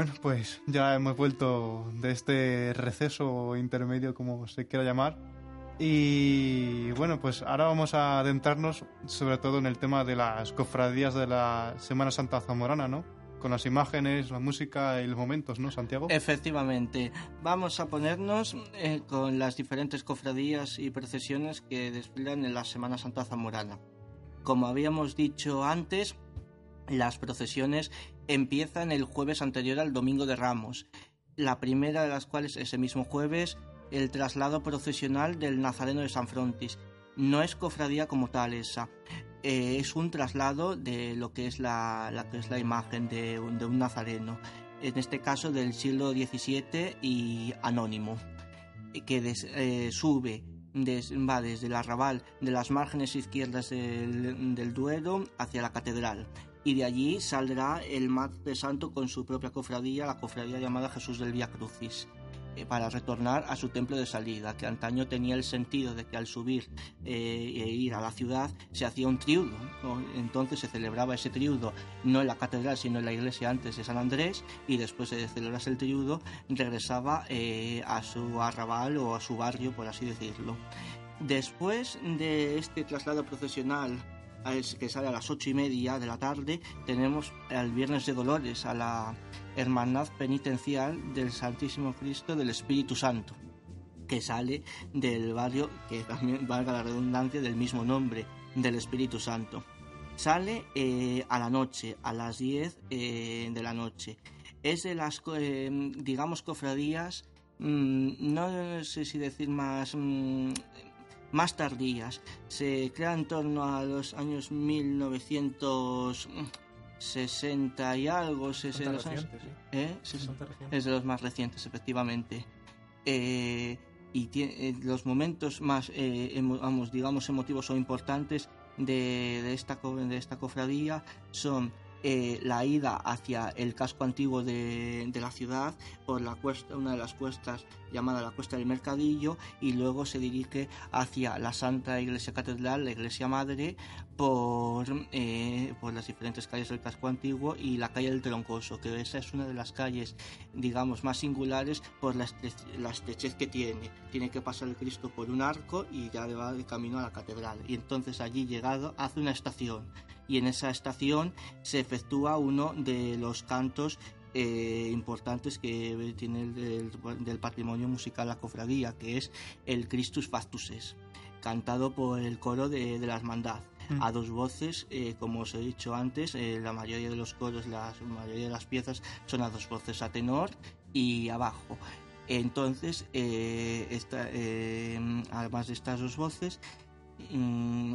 Bueno, pues ya hemos vuelto de este receso intermedio, como se quiera llamar. Y bueno, pues ahora vamos a adentrarnos sobre todo en el tema de las cofradías de la Semana Santa Zamorana, ¿no? Con las imágenes, la música y los momentos, ¿no, Santiago? Efectivamente. Vamos a ponernos eh, con las diferentes cofradías y procesiones que desfilan en la Semana Santa Zamorana. Como habíamos dicho antes, las procesiones empiezan el jueves anterior al Domingo de Ramos. La primera de las cuales ese mismo jueves el traslado procesional del Nazareno de San Frontis. No es cofradía como tal esa. Eh, es un traslado de lo que es la, imagen de un, nazareno. En este caso del siglo XVII y anónimo. Que eh, sube va desde el arrabal de las márgenes izquierdas del Duero hacia la catedral y de allí saldrá el martes santo con su propia cofradía, la cofradía llamada Jesús del Vía Crucis, eh, para retornar a su templo de salida, que antaño tenía el sentido de que al subir eh, e ir a la ciudad se hacía un triudo, entonces se celebraba ese triudo no en la catedral sino en la iglesia antes de San Andrés y después de celebrarse el triudo regresaba eh, a su arrabal o a su barrio, por así decirlo. Después de este traslado procesional que sale a las ocho y media de la tarde, tenemos el Viernes de Dolores a la Hermandad Penitencial del Santísimo Cristo del Espíritu Santo, que sale del barrio, que también valga la redundancia, del mismo nombre, del Espíritu Santo. Sale eh, a la noche, a las 10 eh, de la noche. Es de las, eh, digamos, cofradías, mm, no sé si decir más... Más tardías. Se crea en torno a los años 1960 y algo. Es, de los, ¿eh? es de los más recientes, efectivamente. Eh, y tiene, eh, los momentos más, vamos, digamos, emotivos o importantes de, de, esta, de esta cofradía son eh, la ida hacia el casco antiguo de, la ciudad por la cuesta, una de las cuestas llamada la Cuesta del Mercadillo y luego se dirige hacia la Santa Iglesia Catedral, la Iglesia Madre, por, eh, por las diferentes calles del casco antiguo y la calle del Troncoso, que esa es una de las calles, digamos, más singulares por la, estrechez que tiene. Tiene que pasar el Cristo por un arco y ya va de camino a la catedral. Y entonces allí llegado hace una estación y en esa estación se efectúa uno de los cantos eh, importantes que tiene el, del, patrimonio musical la cofradía, que es el Christus Factuses, cantado por el coro de, la hermandad. Mm. A dos voces, eh, como os he dicho antes, eh, la mayoría de los coros, la mayoría de las piezas son a dos voces, a tenor y abajo. Entonces, además de estas dos voces, Mm,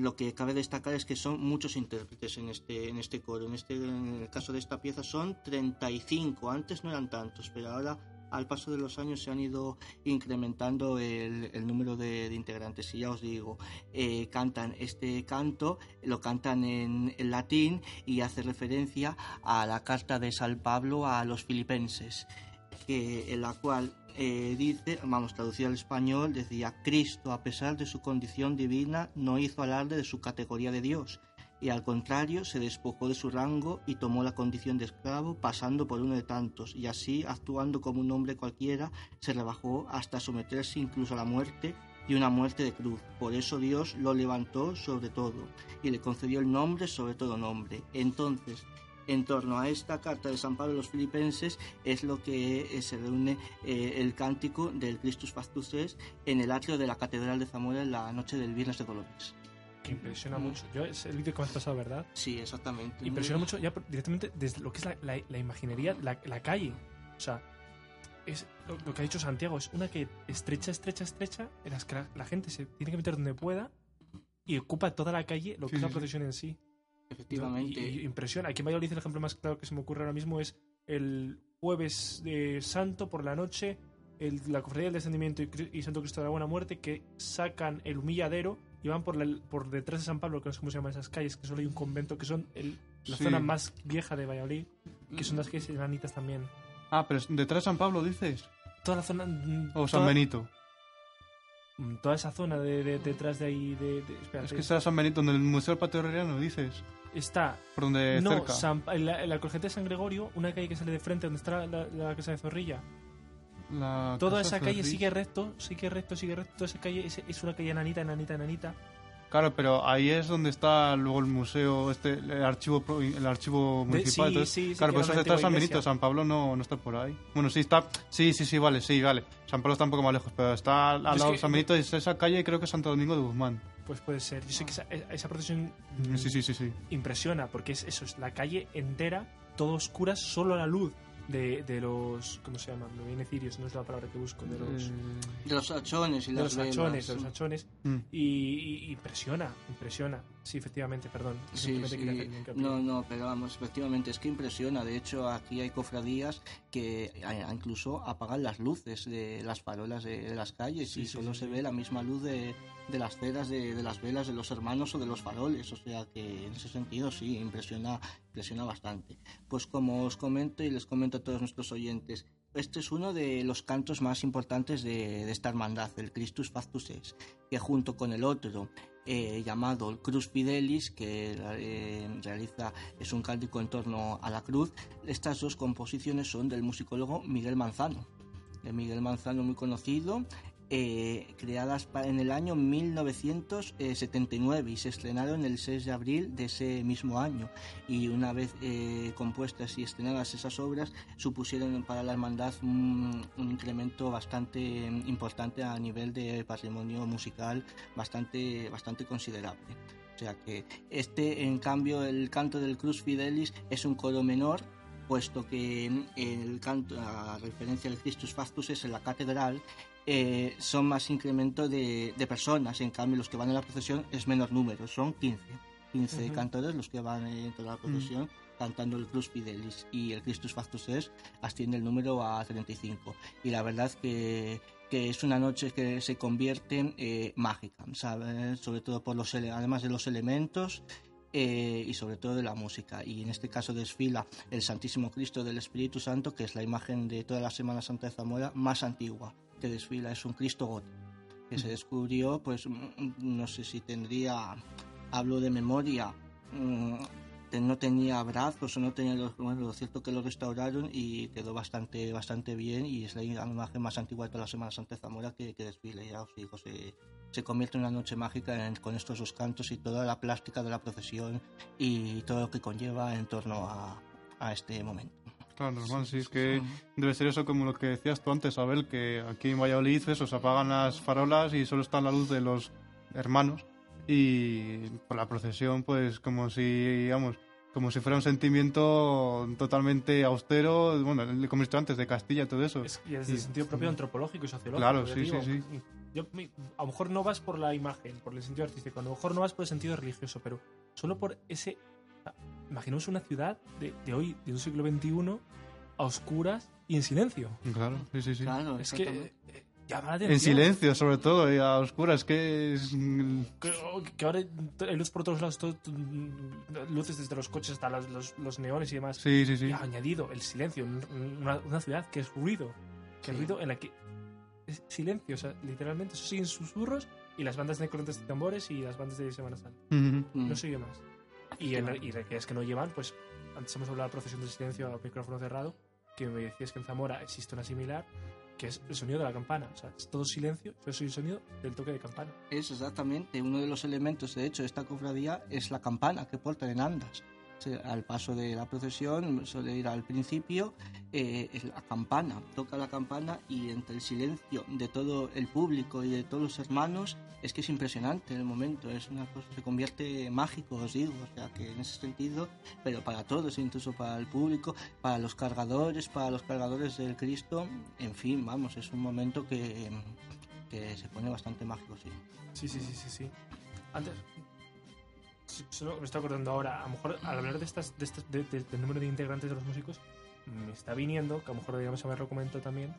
lo que cabe destacar es que son muchos intérpretes en este, en este coro. En, este, en el caso de esta pieza son 35, antes no eran tantos, pero ahora al paso de los años se han ido incrementando el, número de, integrantes. Y ya os digo, eh, cantan este canto, lo cantan en, latín y hace referencia a la carta de San Pablo a los filipenses, que, en la cual eh, dice, vamos, traducido al español, decía, Cristo, a pesar de su condición divina, no hizo alarde de su categoría de Dios y al contrario se despojó de su rango y tomó la condición de esclavo pasando por uno de tantos y así actuando como un hombre cualquiera se rebajó hasta someterse incluso a la muerte y una muerte de cruz. Por eso Dios lo levantó sobre todo y le concedió el nombre sobre todo nombre. Entonces, en torno a esta carta de San Pablo a los filipenses es lo que eh, se reúne eh, el cántico del Christus Factus en el atrio de la Catedral de Zamora en la noche del Viernes de Dolores que impresiona mucho. Yo, es el vídeo que me has pasado, ¿verdad? Sí, exactamente. Impresiona mucho ya directamente desde lo que es la, la, imaginería, la, la, calle. O sea, es lo, que ha dicho Santiago, es una que estrecha, estrecha, estrecha, en las que la, gente se tiene que meter donde pueda y ocupa toda la calle, lo que es la procesión en sí. Efectivamente. Y, impresiona. Aquí en Valladolid el ejemplo más claro que se me ocurre ahora mismo es el jueves de Santo por la noche, el, la Cofradía del Descendimiento y, Santo Cristo de la Buena Muerte, que sacan el humilladero y van por, por detrás de San Pablo, que no sé cómo se llaman esas calles, que solo hay un convento, que son la zona más vieja de Valladolid, que son las calles enanitas también. Ah, pero detrás de San Pablo dices. Toda la zona. Mm, o San Benito. Mm, toda esa zona de, detrás de ahí. De, es que está San Benito, donde el Museo del Patio Herreriano, dices. Está. Por donde no, en, la, en de San Gregorio, una calle que sale de frente, donde está la, la casa de Zorrilla. Toda esa calle sigue recto, sigue recto, sigue recto. Toda esa calle es, una calle enanita, enanita, enanita. Claro, pero ahí es donde está luego el museo, este, el archivo, el archivo municipal. sí, sí, claro, pues eso está San Benito, San Pablo no, no está por ahí. Bueno, sí está, sí, sí, sí, vale, sí, vale. San Pablo está un poco más lejos, pero está al lado de San Benito y esa calle creo que es Santo Domingo de Guzmán. Pues puede ser. Yo sé que esa, esa procesión sí, sí, sí, sí. impresiona, porque es eso, es la calle entera, todo oscura, solo la luz de, de los. ¿Cómo se llaman? Me viene Cirios, no es la palabra que busco. De los. Eh, de los hachones y de los hachones, de los hachones. Mm. Y, impresiona, impresiona. Sí, efectivamente, perdón. Sí, sí. No, no, pero vamos, efectivamente, es que impresiona. De hecho, aquí hay cofradías que incluso apagan las luces de las farolas de, las calles y solo se ve la misma luz de, de las ceras de, de, las velas de los hermanos o de los faroles. O sea que en ese sentido sí, impresiona, impresiona bastante. Pues como os comento y les comento a todos nuestros oyentes, este es uno de los cantos más importantes de, de esta hermandad, el Christus Factus Es, que junto con el otro, eh, llamado Cruz Fidelis, que eh, realiza, es un cántico en torno a la cruz, estas dos composiciones son del musicólogo Miguel Manzano. De Miguel Manzano muy conocido, eh, creadas en el año 1979 y se estrenaron el 6 de abril de ese mismo año. Y una vez eh, compuestas y estrenadas esas obras, supusieron para la hermandad un, incremento bastante importante a nivel de patrimonio musical, bastante, bastante considerable. O sea que este, en cambio, el canto del Cruz Fidelis es un coro menor puesto que el canto, a referencia del Christus Factus es en la catedral eh, son más incremento de, personas. En cambio, los que van en la procesión es menor número, son 15. 15 cantores los que van en toda la mm. procesión cantando el Cruz Fidelis y el Christus Factus Es asciende el número a 35. Y la verdad que, que es una noche que se convierte eh, mágica, ¿sabes? sobre todo por los además de los elementos eh, y sobre todo de la música. Y en este caso desfila el Santísimo Cristo del Espíritu Santo, que es la imagen de toda la Semana Santa de Zamora más antigua que desfila, es un Cristo gótico, que se descubrió, pues mm, no sé si tendría, hablo de memoria, mm, no tenía brazos o no tenía los bueno lo cierto que lo restauraron y quedó bastante bastante bien y es la imagen más antigua de toda la Semana Santa Zamora que, que desfile ya os digo se, se convierte en una noche mágica con estos dos cantos y toda la plástica de la procesión y todo lo que conlleva en torno a, a este momento Claro, normal, sí, es que debe ser eso como lo que decías tú antes, Abel, que aquí en Valladolid eso, se apagan las farolas y solo está la luz de los hermanos y por la procesión pues como si, digamos, como si fuera un sentimiento totalmente austero, bueno, como he dicho antes, de Castilla, todo eso. y desde el sentido propio antropológico y sociológico. Claro, sí, sí, sí. Yo, a lo mejor no vas por la imagen, por el sentido artístico, a lo mejor no vas por el sentido religioso, pero solo por ese Imaginemos una ciudad de, hoy, de un siglo XXI, a oscuras y en silencio. Claro, sí, sí, sí. Claro, Es que eh, llama la atención. En silencio, sobre todo, y a oscuras, que es... Que, que ahora hay luz por todos lados, todo- todo- luces desde los coches hasta los, los- los neones y demás. Sí, sí, sí. Y ha añadido el silencio, un- una, una ciudad que es ruido, que Sí. es ruido en la que es silencio, o sea, literalmente eso siguen susurros y las bandas de corrientes de tambores y las bandas de Semana Santa. Ujú. Mm. No sigue más. Y, en, y de aquellas que no llevan, pues antes hemos hablado de la procesión del silencio a micrófono cerrado, que me decías que en Zamora existe una similar, que es el sonido de la campana. O sea, es todo silencio, pero es el sonido del toque de campana. Es exactamente uno de los elementos, de hecho, de esta cofradía es la campana que portan en andas. Sea, al paso de la procesión suele ir al principio eh, la campana, toca la campana y entre el silencio de todo el público y de todos los hermanos es que es impresionante el momento, es una cosa, se convierte mágico, os digo, o sea que en ese sentido, pero para todos, incluso para el público, para los cargadores, para los cargadores del Cristo, en fin, vamos, es un momento que, que se pone bastante mágico, sí. Sí, sí, sí, sí, sí. Antes, solo me estoy acordando ahora, a lo mejor al hablar de estas, de estas de- de- del número de integrantes de los músicos, me está viniendo, que a lo mejor digamos haberlo comentado también,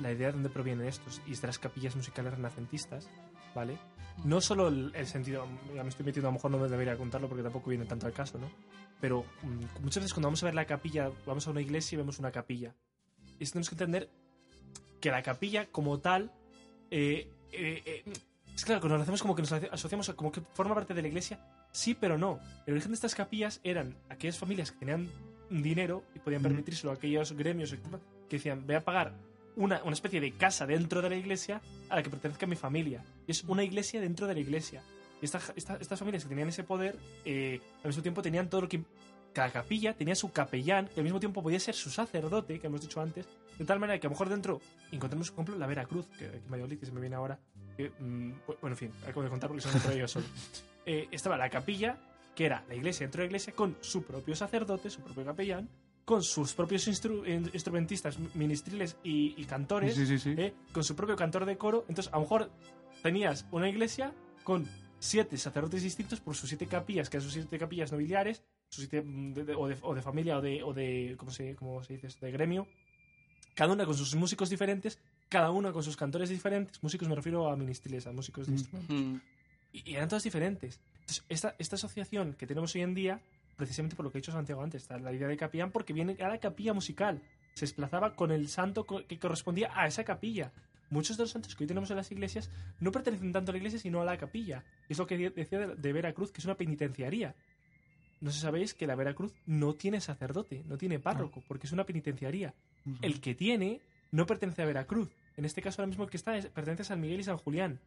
la idea de dónde provienen estos, y es de las capillas musicales renacentistas, ¿vale? No solo el, el sentido, ya me estoy metiendo, a lo mejor no me debería contarlo porque tampoco viene tanto al caso, ¿no? Pero mm, muchas veces cuando vamos a ver la capilla, vamos a una iglesia y vemos una capilla. Y tenemos que entender que la capilla como tal eh, eh, eh, es claro, cuando lo hacemos como que nos asoci- asociamos como que forma parte de la iglesia, sí, pero no. El origen de estas capillas eran aquellas familias que tenían dinero y podían permitírselo a aquellos gremios que decían, voy a pagar una, una especie de casa dentro de la iglesia a la que pertenezca mi familia. Y es una iglesia dentro de la iglesia. Y esta- esta- estas familias que tenían ese poder, eh, al mismo tiempo tenían todo lo que... Cada capilla tenía su capellán, que al mismo tiempo podía ser su sacerdote, que hemos dicho antes, de tal manera que a lo mejor dentro encontramos, por ejemplo, la Veracruz, que aquí en Valladolid, que se me viene ahora, que, mm, bu- bueno, en fin, acabo de contar porque se me yo solo. Eh, estaba la capilla, que era la iglesia dentro de la iglesia, con su propio sacerdote, su propio capellán, con sus propios instru- in- instrumentistas, ministriles y, y cantores, Sí, sí, sí. ¿eh? con su propio cantor de coro. Entonces, a lo mejor tenías una iglesia con siete sacerdotes distintos por sus siete capillas, que eran sus siete capillas nobiliares, sus siete, mm, de- de- o, de, o de familia o de, o de ¿cómo, se, cómo se dice? esto? De gremio. Cada una con sus músicos diferentes, cada uno con sus cantores diferentes. Músicos me refiero a ministriles, a músicos de Mm. instrumentos. Y, y eran todas diferentes. Entonces, esta, esta asociación que tenemos hoy en día, precisamente por lo que ha dicho Santiago antes, está la idea de capellán, porque viene a la capilla musical. Se desplazaba con el santo que correspondía a esa capilla. Muchos de los santos que hoy tenemos en las iglesias no pertenecen tanto a la iglesia, sino a la capilla. Es lo que decía de, Veracruz, que es una penitenciaría. No sé si sabéis que la Veracruz no tiene sacerdote, no tiene párroco, porque es una penitenciaría. El que tiene no pertenece a Veracruz. En este caso, ahora mismo el que está es- pertenece a San Miguel y San Julián.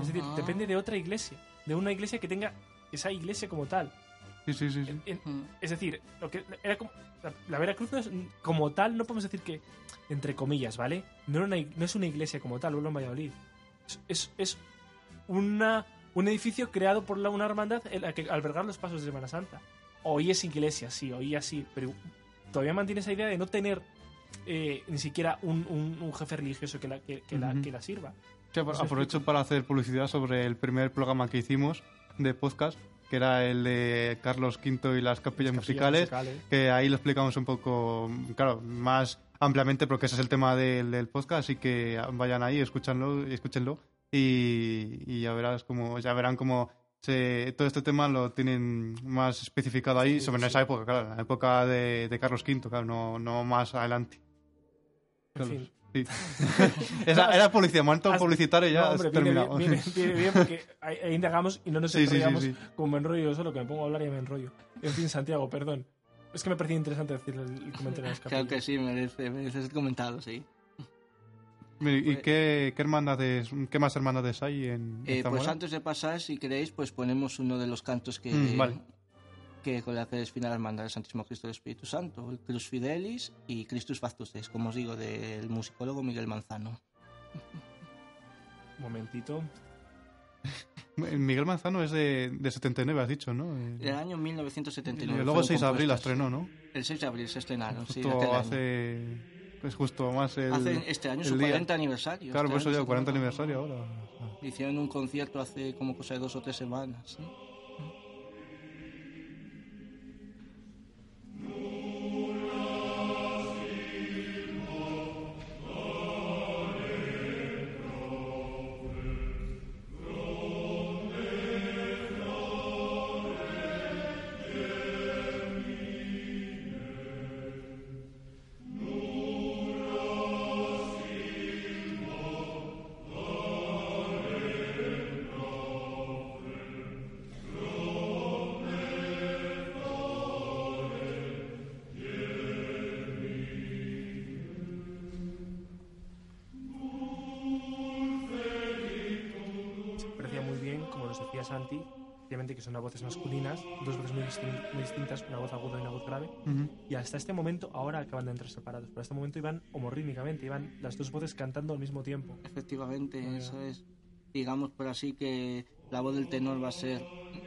Es decir, depende de otra iglesia, de una iglesia que tenga esa iglesia como tal. sí, sí, sí. sí. En- en- es decir, lo que era como, la, la Veracruz no es, como tal, no podemos decir que, entre comillas, ¿vale? No, era una ig- no es una iglesia como tal, vuelvo en Valladolid. Es, es, es una, un edificio creado por la, una hermandad en la que albergar los pasos de Semana Santa. Hoy es iglesia, sí, hoy así, pero todavía mantiene esa idea de no tener eh, ni siquiera un, un- un jefe religioso que la, que, que la, que la sirva. Sí, aprovecho para hacer publicidad sobre el primer programa que hicimos de podcast, que era el de Carlos V y las capillas, Las capillas musicales, musicales. que ahí lo explicamos un poco, claro, más ampliamente, porque ese es el tema del, del podcast, así que vayan ahí, escúchanlo, escúchenlo y, y ya verás como, ya verán cómo se, todo este tema lo tienen más especificado ahí Sí, sobre sí. esa época, claro, la época de, de Carlos V, claro, no, no más adelante. En fin. sí. Esa, era publicidad, momento publicitario ya No, hombre, has terminado. bien- viene- viene bien porque ahí, ahí indagamos y no nos Sí, sí, sí, enrollamos sí. como me enrollo yo solo, que me pongo a hablar y me enrollo. En fin, Santiago, perdón. Es que me parecía interesante decir el, el comentario de las Creo que sí, merece, merece ser comentado, sí. ¿Y Pues- qué, qué hermandades, qué más hermandades hay en, en Eh, pues antes de pasar, si queréis, pues ponemos uno de los cantos que, Mm, vale. que con la que define la hermandad del Santísimo Cristo del Espíritu Santo, el Cruz Fidelis y Christus Factus Deus, como os digo, del musicólogo Miguel Manzano. Un momentito. Miguel Manzano es de, de 79, has dicho, ¿no? Del año 1979. y luego el fueron 6 de abril la estrenó, ¿no? El 6 de abril se estrenaron, sí, aquel año. Pues justo más el... Hace este año su día. 40 aniversario. Claro, este por eso ya se 40 celebra. aniversario ahora. Hicieron un concierto hace como cosa de dos o tres semanas. ¿sí? Las voces masculinas, dos voces muy, distin- muy distintas, una voz aguda y una voz grave. Y hasta este momento, ahora acaban de entrar separados, pero hasta este momento iban homorrítmicamente, iban las dos voces cantando al mismo tiempo. Efectivamente, Ah. eso es. Digamos por así que la voz del tenor va a ser,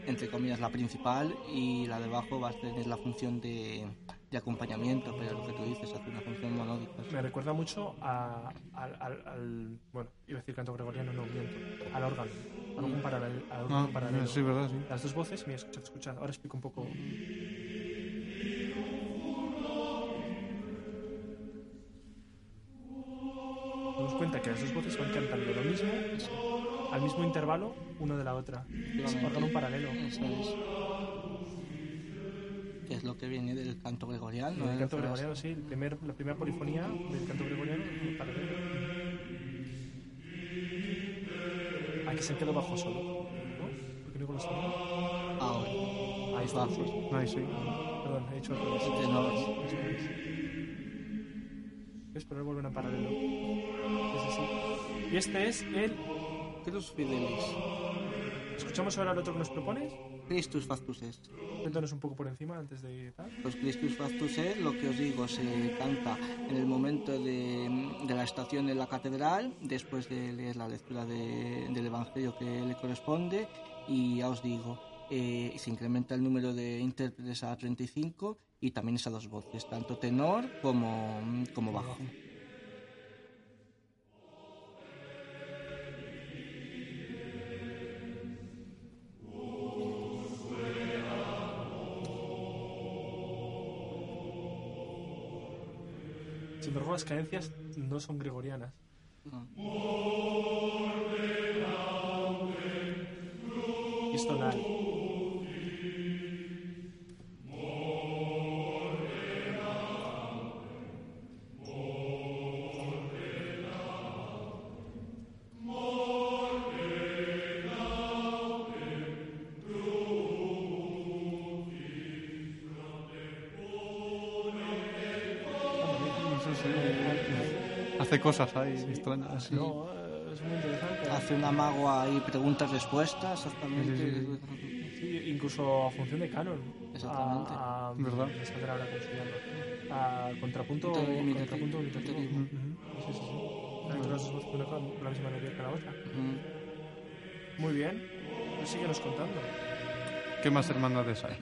entre comillas, la principal y la de bajo va a tener la función de, de acompañamiento, pero lo que tú dices, hace una función monódica. Me recuerda mucho a- al, al- al- Bueno, iba a decir canto gregoriano, no miento. Al órgano. Paralelo. al órgano Ah, paralelo. sí, verdad, sí. Las dos voces, mira, escuchad, escuchad. Ahora explico un poco. Nos damos cuenta que las dos voces van cantando lo mismo al mismo intervalo, una de la otra. Órgano paralelo. Eso es. Que es lo que viene del canto gregoriano. El ¿eh? canto gregoriano, sí, el primer, la primera polifonía del canto gregoriano es paralelo. Aquí se quedó bajo solo, ¿no? Porque no con los solos. Ahora, Ahí está, sí. Ahí sí. Perdón, he hecho al revés. Tenor. Eso es. ¿Ves? Pero vuelven a paralelo. Es así. Y este es el... Cruz Fidelis. ¿Escuchamos ahora el otro que nos propones? Christus Factus Est. Cuéntanos un poco por encima antes de tal. Pues Christus Factus Est, lo que os digo, se canta en el momento de, de la estación en la catedral, después de leer la lectura de- del Evangelio que le corresponde, y ya os digo, eh, se incrementa el número de intérpretes a 35 y también es a dos voces, tanto tenor como, como bajo. Embargo, las cadencias no son gregorianas. Hace cosas ahí extrañas. sí. No, es muy interesante. Hace un amago ahí, preguntas-respuestas, exactamente. Sí, Sí, incluso a función de canon. Exactamente. A, a, ¿Verdad? A contrapunto, Imitativo. contrapunto imitativo. Sí, sí, sí. Con la misma melodía que la otra. Muy bien. Pues síguenos contando. ¿Qué más hermandades hay?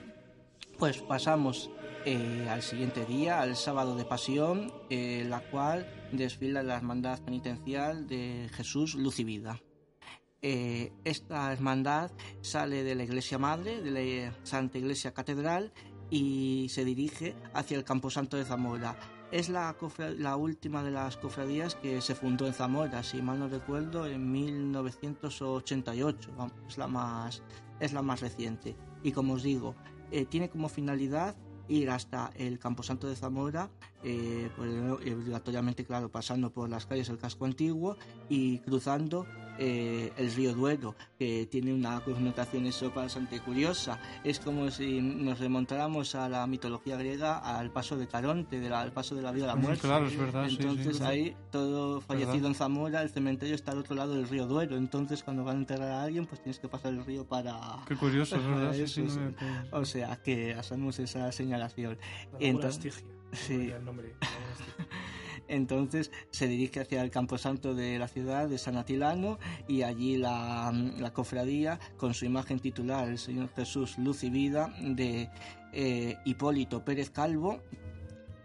Pues pasamos eh, al siguiente día, al sábado de pasión, eh, la cual desfila la hermandad penitencial de Jesús Luz. Eh, esta hermandad sale de la iglesia madre, de la Santa Iglesia Catedral, y se dirige hacia el Camposanto de Zamora. Es la, la última de las cofradías que se fundó en Zamora, si mal no recuerdo, en 1988. Vamos, es la más, es la más reciente. Y como os digo, eh, tiene como finalidad ir hasta el Camposanto de Zamora, eh, pues, eh, obligatoriamente, claro, pasando por las calles del casco antiguo y cruzando eh, el río Duero, que tiene una connotación eso bastante curiosa. Es como si nos remontáramos a la mitología griega, al paso de Caronte, de la- al paso de la vida a la muerte. Claro, es verdad. sí, Entonces sí. ahí, todo fallecido ¿Verdad? en Zamora, el cementerio está al otro lado del río Duero. Entonces cuando van a enterrar a alguien, pues tienes que pasar el río para... Qué curioso, es verdad. Sí, Eso sí, no me. O sea, que hacemos esa señalación. La Entonces-. Sí. El nombre. Entonces se dirige hacia el camposanto de la ciudad de San Atilano y allí la, la cofradía con su imagen titular, el Señor Jesús, Luz y Vida, de eh, Hipólito Pérez Calvo,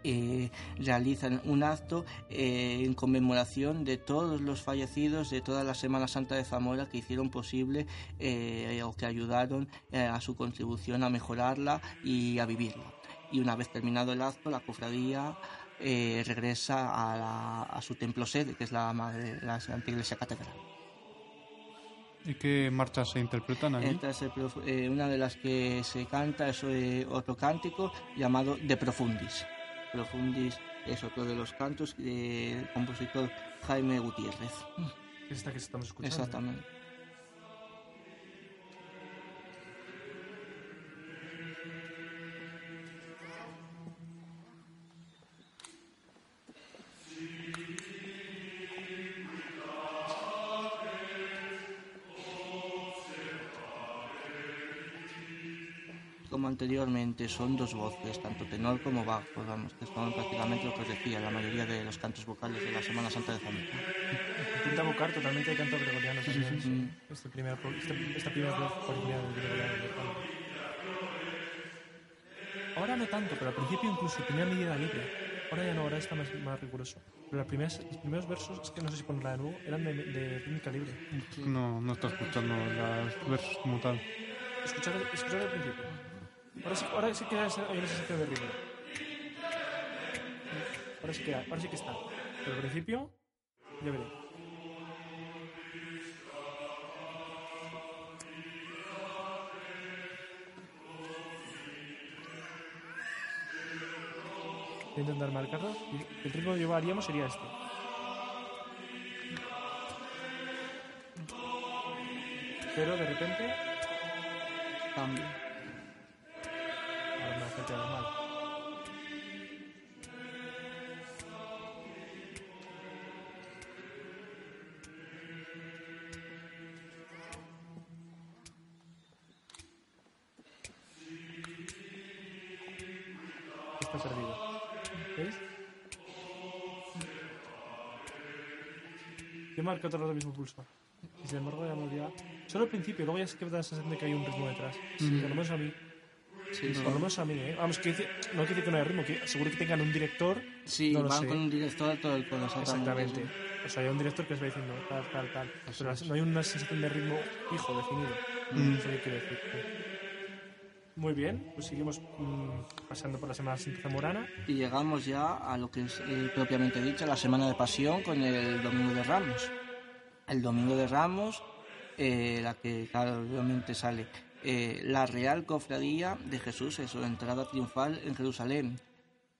eh, realizan un acto eh, en conmemoración de todos los fallecidos de toda la Semana Santa de Zamora que hicieron posible eh, o que ayudaron eh, a su contribución a mejorarla y a vivirla. Y una vez terminado el acto, la cofradía eh, regresa a, la- a su templo sede, que es la, madre- la Santa Iglesia Catedral. ¿Y qué marchas se interpretan allí? Esta es el prof- eh, una de las que se canta es eh, otro cántico llamado De Profundis. Profundis es otro de los cantos del compositor Jaime Gutiérrez. Es esta que estamos escuchando. Exactamente. Anteriormente, son dos voces, tanto tenor como bajo, vamos, que son prácticamente lo que os decía, la mayoría de los cantos vocales de la Semana Santa de Zamora. Intenta evocar totalmente el canto gregoriano también. sí. Este primer, este, esta primera voz original del gregoriano. Ahora no tanto, pero al principio incluso tenía medida libre. Ahora ya no, ahora está más, más riguroso. Pero las primeras, los primeros versos, es que no sé si ponerla de nuevo, eran de, de rítmica libre. No, no está escuchando los versos como tal. Escuchar, escuchar el principio. Ahora sí, ahora sí que hay una sensación de. Ahora sí que, ahora sí que está. Pero al principio, ya veré. Voy a intentar marcarlo. El ritmo que llevaríamos sería este. Pero de repente Cambio. Marco todo el mismo pulso. Y sin embargo ya me olvidaba. Solo al principio, luego ya es que me da la sensación de que hay un ritmo detrás. Por lo menos a mí. Sí, sí. Por lo menos a mí, ¿eh? Vamos, que dice- no quiere decir que no haya ritmo, que seguro que tengan un director. Sí, no lo van sé. con un director todo el con Exactamente. O sea, hay un director que les va diciendo tal, tal, tal. Pero no hay una sensación de ritmo fijo, definido. Mm. Eso que quiero decir. Muy bien, pues seguimos mm, pasando por la Semana Santa Zamorana. Y llegamos ya a lo que es eh, propiamente dicho, la Semana de Pasión con el Domingo de Ramos. El Domingo de Ramos, eh, la que claro, obviamente sale eh, la Real Cofradía de Jesús su entrada triunfal en Jerusalén.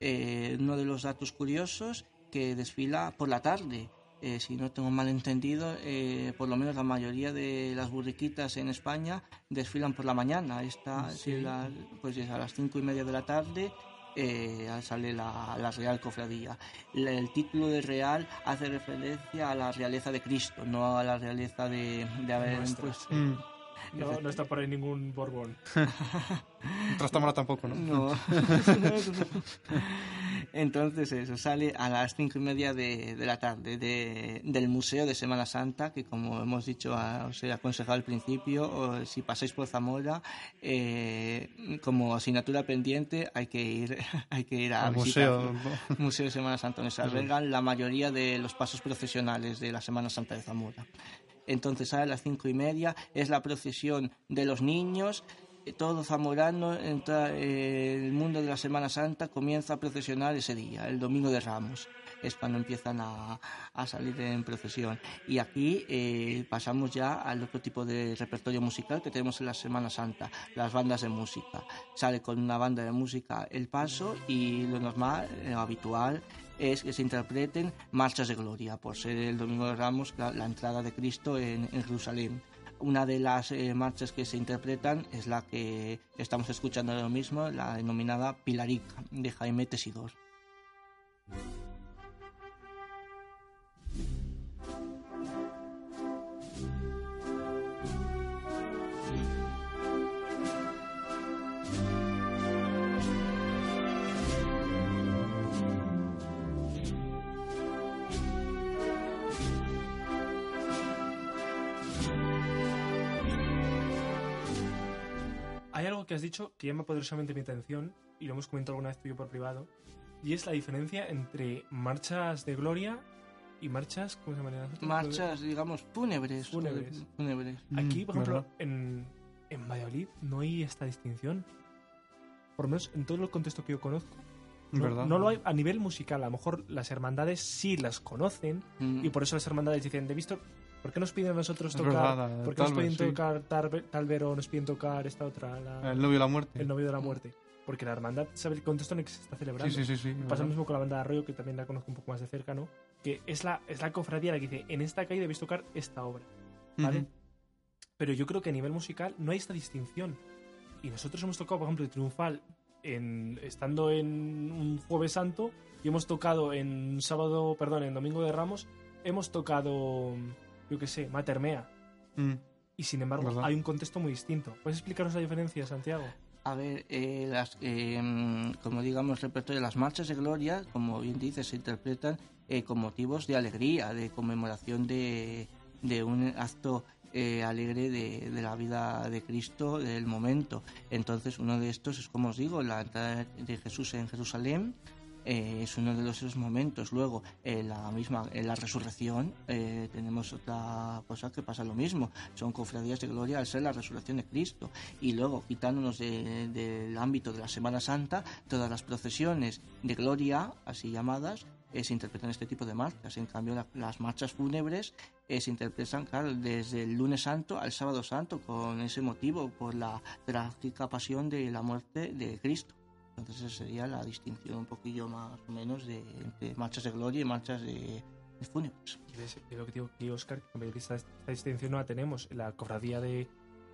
Eh, uno de los datos curiosos que desfila por la tarde. Eh, si no tengo mal entendido, eh, por lo menos la mayoría de las burriquitas en España desfilan por la mañana. Esta, sí, la- pues es a las cinco y media de la tarde eh, sale la, la Real Cofradía. La- El título de Real hace referencia a la realeza de Cristo, no a la realeza de, de haber Nuestra. pues, Mm. No, no está por ahí ningún Borbón. Trastámara tampoco, ¿no? No. Entonces eso, sale a las cinco y media de, de la tarde de- del Museo de Semana Santa, que como hemos dicho, a- os he aconsejado al principio, o si pasáis por Zamora, eh, como asignatura pendiente hay que ir, hay que ir a Al visitarlo. museo. Museo de Semana Santa, donde se albergan la mayoría de los pasos procesionales de la Semana Santa de Zamora. Entonces a las cinco y media es la procesión de los niños. Eh, Todo zamorano, entra, eh, el mundo de la Semana Santa comienza a procesionar ese día, el Domingo de Ramos. Es cuando empiezan a, a salir en procesión. Y aquí eh, pasamos ya al otro tipo de repertorio musical que tenemos en la Semana Santa, las bandas de música. Sale con una banda de música el paso y lo normal, eh, habitual, es que se interpreten marchas de gloria, por ser el Domingo de Ramos la, la entrada de Cristo en, en Jerusalén. Una de las eh, marchas que se interpretan es la que estamos escuchando ahora mismo, la denominada Pilarica, de Jaime Tesidor. Que has dicho que llama poderosamente mi atención, y lo hemos comentado alguna vez tú y yo por privado, y es la diferencia entre marchas de gloria y marchas, ¿cómo se otras? Marchas, digamos, fúnebres. Fúnebres. fúnebres. Aquí, Mm, por ejemplo, ¿verdad? en, en Valladolid no hay esta distinción. Por lo menos en todo el contexto que yo conozco. No, ¿Verdad? no lo hay a nivel musical. A lo mejor las hermandades sí las conocen Mm. y por eso las hermandades dicen, de visto, ¿por qué nos piden a nosotros tocar? verdad, ¿Por qué nos tal piden sí. tocar Talver, Talver o nos piden tocar esta otra? la- El novio de la muerte. el novio de la muerte. Porque la hermandad sabe el contexto en el que se está celebrando. Sí, sí, sí. sí Pasa ¿verdad? lo mismo con la banda de Arroyo, que también la conozco un poco más de cerca, ¿no? Que es la, es la cofradía la que dice, en esta calle debéis tocar esta obra, ¿vale? Ujú. Pero yo creo que a nivel musical no hay esta distinción. Y nosotros hemos tocado, por ejemplo, el Triunfal en, estando en un Jueves Santo y hemos tocado en sábado, perdón, en Domingo de Ramos, hemos tocado, yo qué sé, Matermea. Mm. Y sin embargo, ¿Verdad? hay un contexto muy distinto. ¿Puedes explicarnos la diferencia, Santiago? A ver, eh, las, eh, como digamos, repertorio de las marchas de gloria, como bien dices, se interpretan eh, con motivos de alegría, de conmemoración de, de un acto eh, alegre de, de la vida de Cristo del momento. Entonces, uno de estos es, como os digo, la entrada de Jesús en Jerusalén, eh, es uno de los esos momentos. Luego, en la misma, en la resurrección, eh, tenemos otra cosa que pasa lo mismo. Son cofradías de gloria al ser la resurrección de Cristo. Y luego, quitándonos de- del ámbito de la Semana Santa, todas las procesiones de gloria, así llamadas, eh, se interpretan este tipo de marchas. En cambio, la- las marchas fúnebres eh, se interpretan, desde el lunes santo al sábado santo, con ese motivo, por la trágica pasión de la muerte de Cristo. Entonces esa sería la distinción un poquillo más o menos de, entre marchas de gloria y marchas de, de fúnebres. Y ves, es lo que digo aquí, Oscar, que esta, esta distinción no la tenemos. En la cofradía de,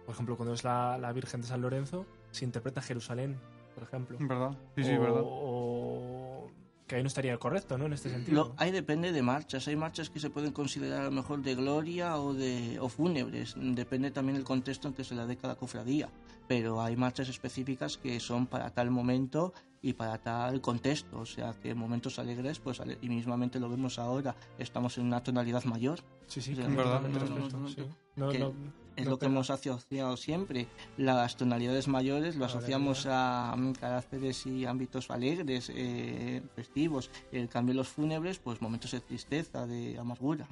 por ejemplo, cuando es la, la Virgen de San Lorenzo, se interpreta Jerusalén, por ejemplo. ¿Verdad? Sí, sí, o, verdad. o- que ahí no estaría correcto, ¿no? En este Lo, sentido. ahí depende de marchas. Hay marchas que se pueden considerar a lo mejor de gloria o de o fúnebres. Depende también del contexto en que se la dé cada cofradía. Pero hay marchas específicas que son para tal momento y para tal contexto. O sea que momentos alegres, pues y mismamente lo vemos ahora. Estamos en una tonalidad mayor. Sí, sí, que en verdad. totalmente no, no, respeto, no, sí. no, No, que no, Es no lo que hemos asociado siempre. Las tonalidades mayores lo asociamos a mm, caracteres y ámbitos alegres, eh, festivos. En cambio, los fúnebres, pues momentos de tristeza, de amargura.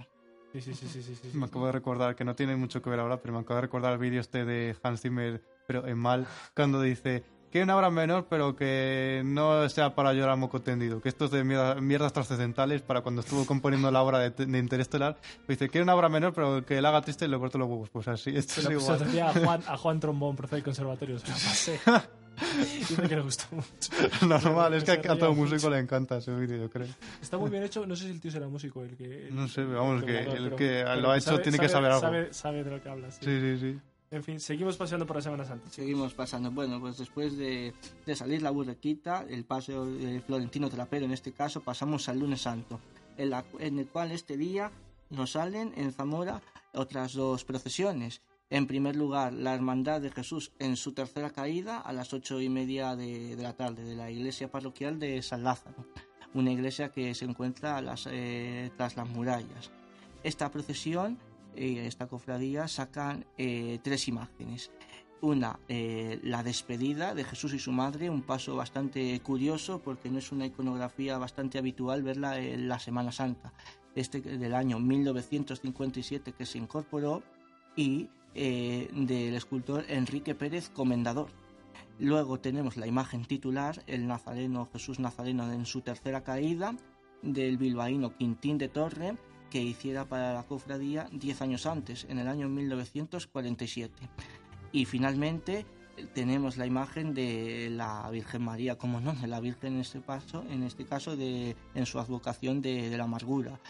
Sí, sí, sí, sí, sí, sí, sí. Me acabo de recordar, que no tiene mucho que ver ahora, pero me acabo de recordar el vídeo este de Hans Zimmer, pero en mal, cuando dice que una obra menor, pero que no sea para llorar moco tendido, que esto es de mierda- mierdas trascendentales para cuando estuvo componiendo la obra de, de Interestelar, pues dice que una obra menor, pero que la haga triste y le corto los huevos. Pues así, esto Se es lo, se lo igual. decía a Juan, a Juan Trombón, profe del conservatorio, se la pasé. Que le gustó mucho. Normal, es que a, Se a todo músico mucho. le encanta ese vídeo, yo creo. Está muy bien hecho, no sé si el tío será músico, el que... el- No sé, vamos, el que el que pero lo ha hecho tiene que saber algo. Sabe, sabe de lo que habla, sí. Sí, sí, sí. En fin, seguimos paseando por la Semana Santa. Seguimos pasando. Bueno, pues después de, de salir la burrequita, el paso de Florentino Trapero en este caso, pasamos al lunes santo, en, la- en el cual este día nos salen en Zamora otras dos procesiones. En primer lugar, la Hermandad de Jesús en su tercera caída a las ocho y media de, de la tarde de la iglesia parroquial de San Lázaro, una iglesia que se encuentra a las, eh, tras las murallas. Esta procesión, eh, esta cofradía, sacan eh, tres imágenes. Una, eh, la despedida de Jesús y su madre, un paso bastante curioso porque no es una iconografía bastante habitual verla en la Semana Santa. Este del año 1957 que se incorporó y del escultor Enrique Pérez Comendador. Luego tenemos la imagen titular, el Nazareno Jesús Nazareno en su tercera caída, del bilbaíno Quintín de Torre, que hiciera para la cofradía 10 años antes, en el año 1947. Y finalmente eh, tenemos la imagen de la Virgen María, como no, de la Virgen en este paso, en este caso de, en su advocación de, de la amargura,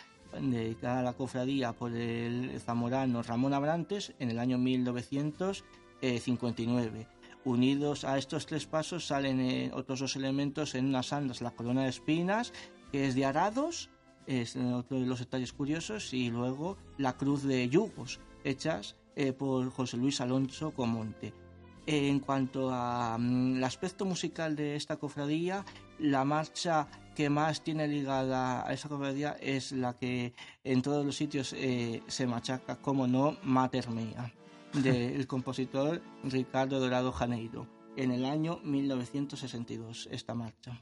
dedicada a la cofradía por el zamorano Ramón Abrantes en el año 1959. Unidos a estos tres pasos salen eh, otros dos elementos en unas andas, la corona de espinas, que es de arados, es otro de los detalles curiosos, y luego la cruz de yugos, hechas eh, por José Luis Alonso Comonte. En cuanto al aspecto musical de esta cofradía, la marcha que más tiene ligada a esa cofradía es la que en todos los sitios eh, se machaca, como no, Mater Mea, del compositor Ricardo Dorado Janeiro, en el año 1962, esta marcha.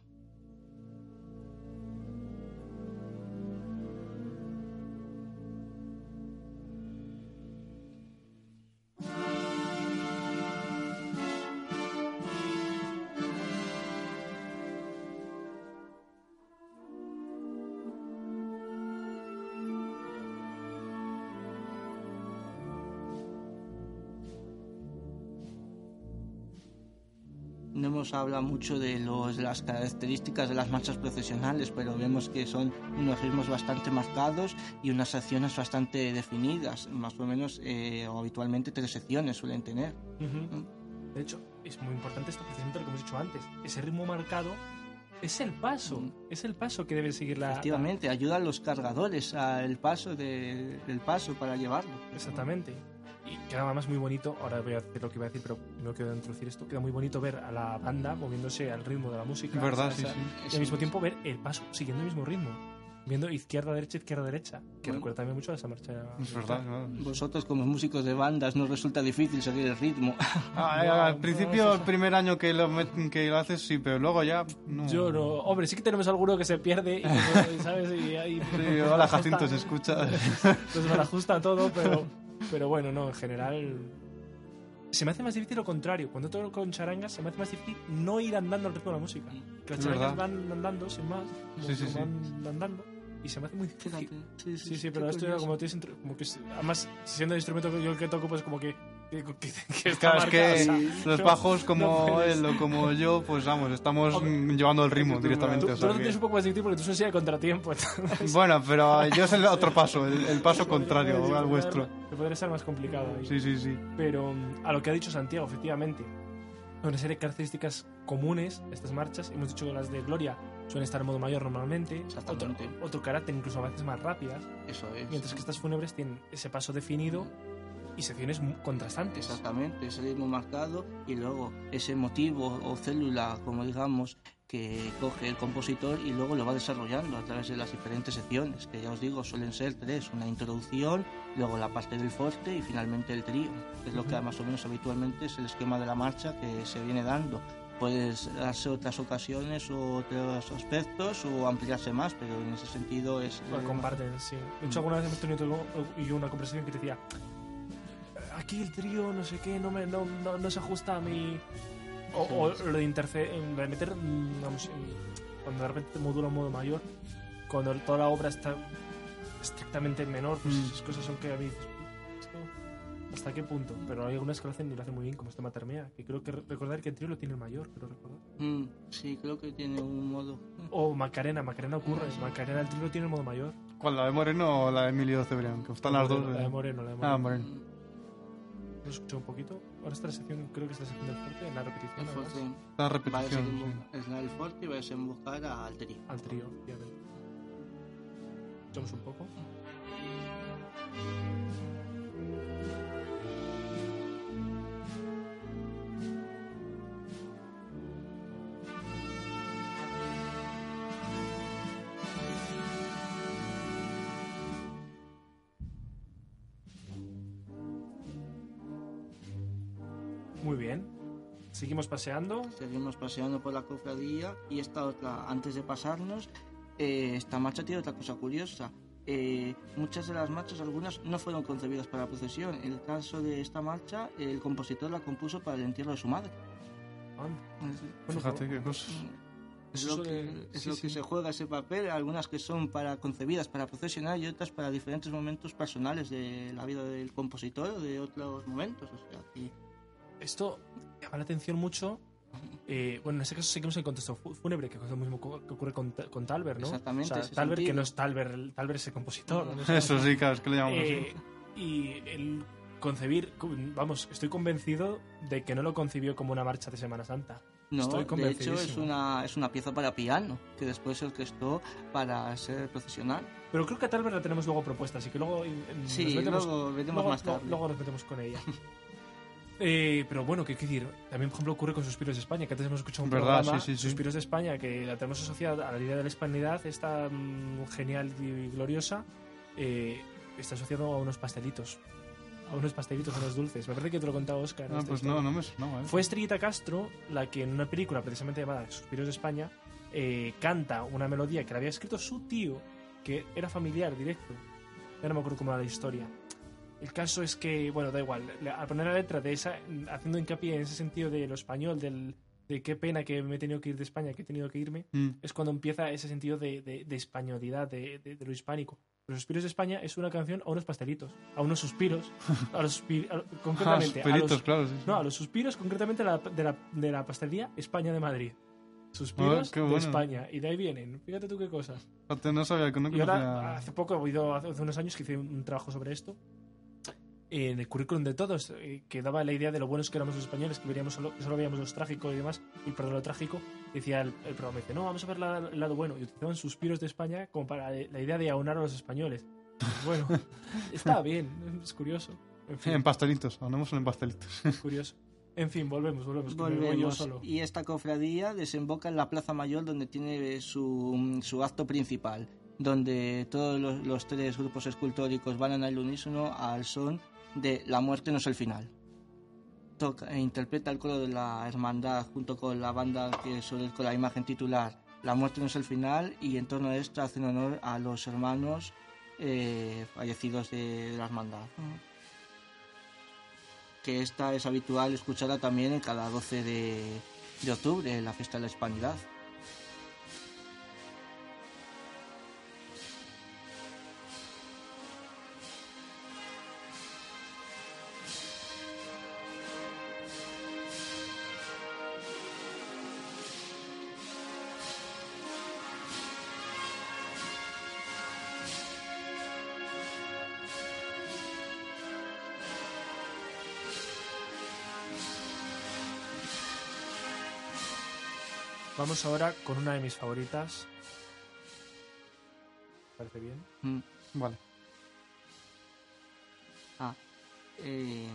No hemos hablado mucho de, los, de las características de las marchas procesionales, pero vemos que son unos ritmos bastante marcados y unas secciones bastante definidas, más o menos eh, o habitualmente tres secciones suelen tener. Ujú. De hecho, es muy importante esto precisamente lo que hemos dicho antes. Ese ritmo marcado es el paso. Mm. Es el paso que debe seguir la. Efectivamente, ayudan los cargadores al paso de- del paso para llevarlo. Exactamente. Y queda además muy bonito, ahora voy a decir lo que iba a decir, pero no quiero introducir esto, queda muy bonito ver a la banda moviéndose al ritmo de la música. Verdad, sí, sí. Y al mismo tiempo ver el paso siguiendo el mismo ritmo. Viendo izquierda, derecha, izquierda, derecha. Que Bueno. recuerda también mucho a esa marcha. Es verdad, claro. Vosotros como músicos de bandas no resulta difícil seguir el ritmo. Ah, No, al no, principio, eso- el primer año que lo, que lo haces, sí, pero luego ya. No. Yo no. Hombre, sí que tenemos alguno que se pierde, y, ¿sabes? Y ahí. Sí, hola Jacinto, se escucha. Nos malajusta todo, pero, pero bueno, no, en general. Se me hace más difícil lo contrario. Cuando toco con charangas, se me hace más difícil no ir andando al ritmo de la música. Que las Es charangas verdad. van andando sin más. Sí, sí. Van andando. Y se me hace muy difícil. Sí, Sí, sí, pero esto como como que además siendo el instrumento que yo que toco pues como que que, que- que está Claro, es que los no- bajos no como puedes. él o como yo, pues vamos, estamos mm, llevando el ritmo tú, directamente. tú, o tú lo que- tienes un poco más difícil porque tú sos de contratiempo. entonces- Bueno, pero yo es el otro paso, el, el paso contrario podría- al vuestro. Que podría ser más complicado. ahí. Sí, sí, sí. Pero mm, a lo que ha dicho Santiago, efectivamente, una serie de características comunes a estas marchas. Hemos dicho que las de Gloria suelen estar en modo mayor normalmente. Otro, otro carácter, incluso a veces más rápidas. Eso es. Mientras que estas fúnebres tienen ese paso definido y secciones contrastantes. Exactamente, ese ritmo marcado y luego ese motivo o célula, como digamos, que coge el compositor y luego lo va desarrollando a través de las diferentes secciones, que ya os digo, suelen ser tres, una introducción, luego la parte del forte y finalmente el trío, que es lo que Ujú. más o menos habitualmente es el esquema de la marcha que se viene dando. Puedes darse otras ocasiones o otros aspectos o ampliarse más, pero en ese sentido es... Lo comparten, sí. De hecho, alguna vez hemos tenido y yo una conversación que te decía aquí el trío, no sé qué, no, me, no, no, no se ajusta a mi... O, o lo de, interce de meter, mm, vamos, cuando de repente te modula un modo mayor, cuando toda la obra está estrictamente en menor, pues Mm. esas cosas son que a mí... dices, "Uy, ¿esto ¿Hasta qué punto? Pero hay algunas que lo hacen y lo hacen muy bien, como este Matermea, que creo que re- recordar que el trío lo tiene el mayor, creo recordar. mm, sí, creo que tiene un modo... O Macarena, Macarena ocurre, Macarena el trío lo tiene el modo mayor. ¿Cuál, la de Moreno o la de Emilio Cebrián? Que están las dos. La de. Moreno, la de Moreno. Ah, Moreno. Lo escuché un poquito. Ahora está la sección, creo que es la sección del fuerte, en la repetición. El forte. La Va a repetición. sí. desembocar- es la del forte y va a desembocar al trío. Al trío, obviamente. Escuchamos un poco. Seguimos paseando. Seguimos paseando por la cofradía y esta otra, antes de pasarnos, eh, esta marcha tiene otra cosa curiosa. Eh, muchas de las marchas, algunas no fueron concebidas para la procesión. En el caso de esta marcha, el compositor la compuso para el entierro de su madre. Es, Fíjate qué cosa. es lo, que, suele- es sí, lo que sí. se juega ese papel, algunas que son para concebidas para procesionar y otras para diferentes momentos personales de la vida del compositor o de otros momentos. O sea, que Esto llama la atención mucho. eh, bueno, en ese caso seguimos en el contexto fúnebre, que es lo mismo que ocurre con, con Talbert, ¿no? Exactamente, O sea, Talbert, que sentido. no es Talbert, Talbert es el compositor. ¿no? O sea, Eso sí, claro, es que le llamamos así. eh, y el concebir, vamos, estoy convencido de que no lo concibió como una marcha de Semana Santa. No, Estoy de hecho es una, es una pieza para piano, que después se orquestó para ser profesional. Pero creo que a Talbert la tenemos luego propuesta, así que luego nos Sí, metemos- luego veremos luego, más luego- tarde. luego nos metemos con ella. Eh, pero bueno, ¿qué quiero decir? También, por ejemplo, ocurre con Suspiros de España, que antes hemos escuchado un Verdad, programa, sí, sí, sí. Suspiros de España, que la tenemos asociada a la idea de la hispanidad, esta mm, genial y gloriosa, eh, está asociado a unos pastelitos. A unos pastelitos, a unos dulces. Me parece que te lo contaba Oscar. Ah, esta pues historia. no, no me sonaba, ¿eh? Fue Estrellita Castro la que en una película precisamente llamada Suspiros de España eh, canta una melodía que la había escrito su tío, que era familiar directo. Ya no me acuerdo cómo era la historia. El caso es que, bueno, da igual. Al poner la letra de esa, haciendo hincapié en ese sentido de lo español, del, de qué pena que me he tenido que ir de España, que he tenido que irme, Mm. es cuando empieza ese sentido de, de- de españolidad, de, lo hispánico. Los Suspiros de España es una canción a unos pastelitos, a unos suspiros, a los suspi- a- Ah, concretamente a los, claro, sí. sí. no, a los suspiros concretamente la- de, la, de la pastelería España de Madrid. Suspiros qué de bueno. España. Y de ahí vienen. Fíjate tú qué cosas. No sabía no Y ahora, hace poco, he oído, hace unos años que hice un trabajo sobre esto, en el currículum de todos, eh, que daba la idea de lo buenos que éramos los españoles, que, veríamos solo, que solo veíamos los trágicos y demás, y perdón, lo trágico, decía el, el programa, dice, no, vamos a ver la- el lado bueno, y utilizaban suspiros de España como para la, idea de aunar a los españoles. Pues bueno, está bien, es curioso. En fin, En pastelitos, andamos en pastelitos. curioso. En fin, volvemos, volvemos. que me voy yo Volvemos. solo. Y esta cofradía desemboca en la Plaza Mayor donde tiene su, su acto principal, donde todos los, los tres grupos escultóricos van al unísono al son de La muerte no es el final. E interpreta el coro de la hermandad junto con la banda que sobre con la imagen titular La muerte no es el final y en torno a esto hacen honor a los hermanos eh, fallecidos de, de la hermandad. Que esta es habitual escucharla también en cada 12 de, de octubre, en la fiesta de la Hispanidad. Vamos ahora con una de mis favoritas. ¿Parece bien? Mm. Vale. Ah, eh,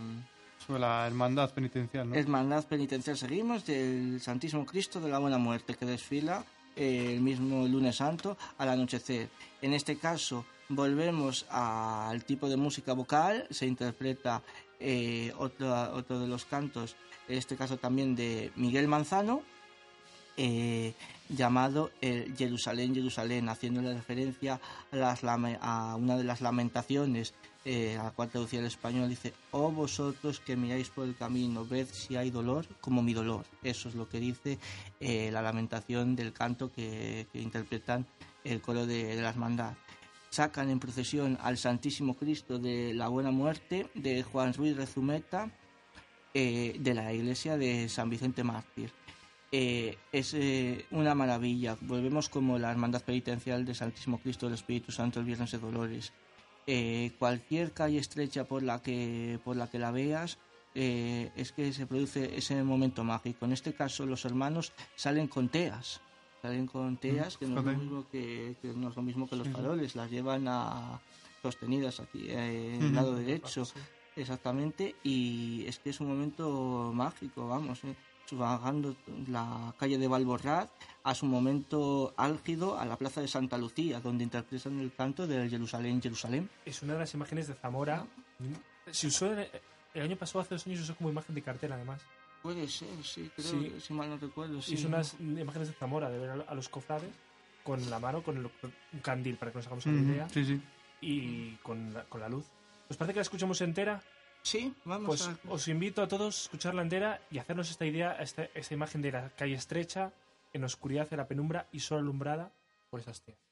Sobre la hermandad penitencial, ¿no? Hermandad penitencial seguimos del Santísimo Cristo de la Buena Muerte que desfila eh, el mismo lunes santo al anochecer. En este caso volvemos al tipo de música vocal, se interpreta eh, otro, otro de los cantos, en este caso también de Miguel Manzano, eh, llamado el Jerusalén, Jerusalén, haciéndole referencia a, las una de las lamentaciones, eh, a la cual traducía al español, dice, oh vosotros que miráis por el camino, ved si hay dolor como mi dolor. Eso es lo que dice eh, la lamentación del canto que, interpretan el coro de, de la hermandad. Sacan en procesión al Santísimo Cristo de la Buena Muerte de Juan Ruiz Rezumeta eh, de la iglesia de San Vicente Mártir. Eh, es eh, una maravilla. Volvemos como la hermandad penitencial de Santísimo Cristo del Espíritu Santo el Viernes de Dolores. Eh, cualquier calle estrecha por la que, por la, que la veas, eh, es que se produce ese momento mágico. En este caso, los hermanos salen con teas. Salen con teas, que no es lo mismo que, que no es lo mismo que los Sí, faroles. Las llevan a, sostenidas aquí eh, en el lado derecho. Sí. Exactamente, y es que es un momento mágico, vamos, ¿eh? Bajando la calle de Valborraz a su momento álgido a la plaza de Santa Lucía, donde interpretan el canto del Jerusalén, Jerusalén. Es una de las imágenes de Zamora. Se usó en- el año pasado, hace dos años, se usó como imagen de cartel, además. Puede ser, sí, creo, Sí. si mal no recuerdo. Sí. Y son unas imágenes de Zamora, de ver a- los cofrades con la mano, con el- un candil, para que nos hagamos una Ujú, idea, Sí, sí. y con la, con la luz. ¿Os parece que la escuchamos entera? Sí, vamos Pues a... os invito a todos a escucharla entera y hacernos esta idea, esta, esta imagen de la calle estrecha, en oscuridad, en la penumbra y solo alumbrada por esas tías.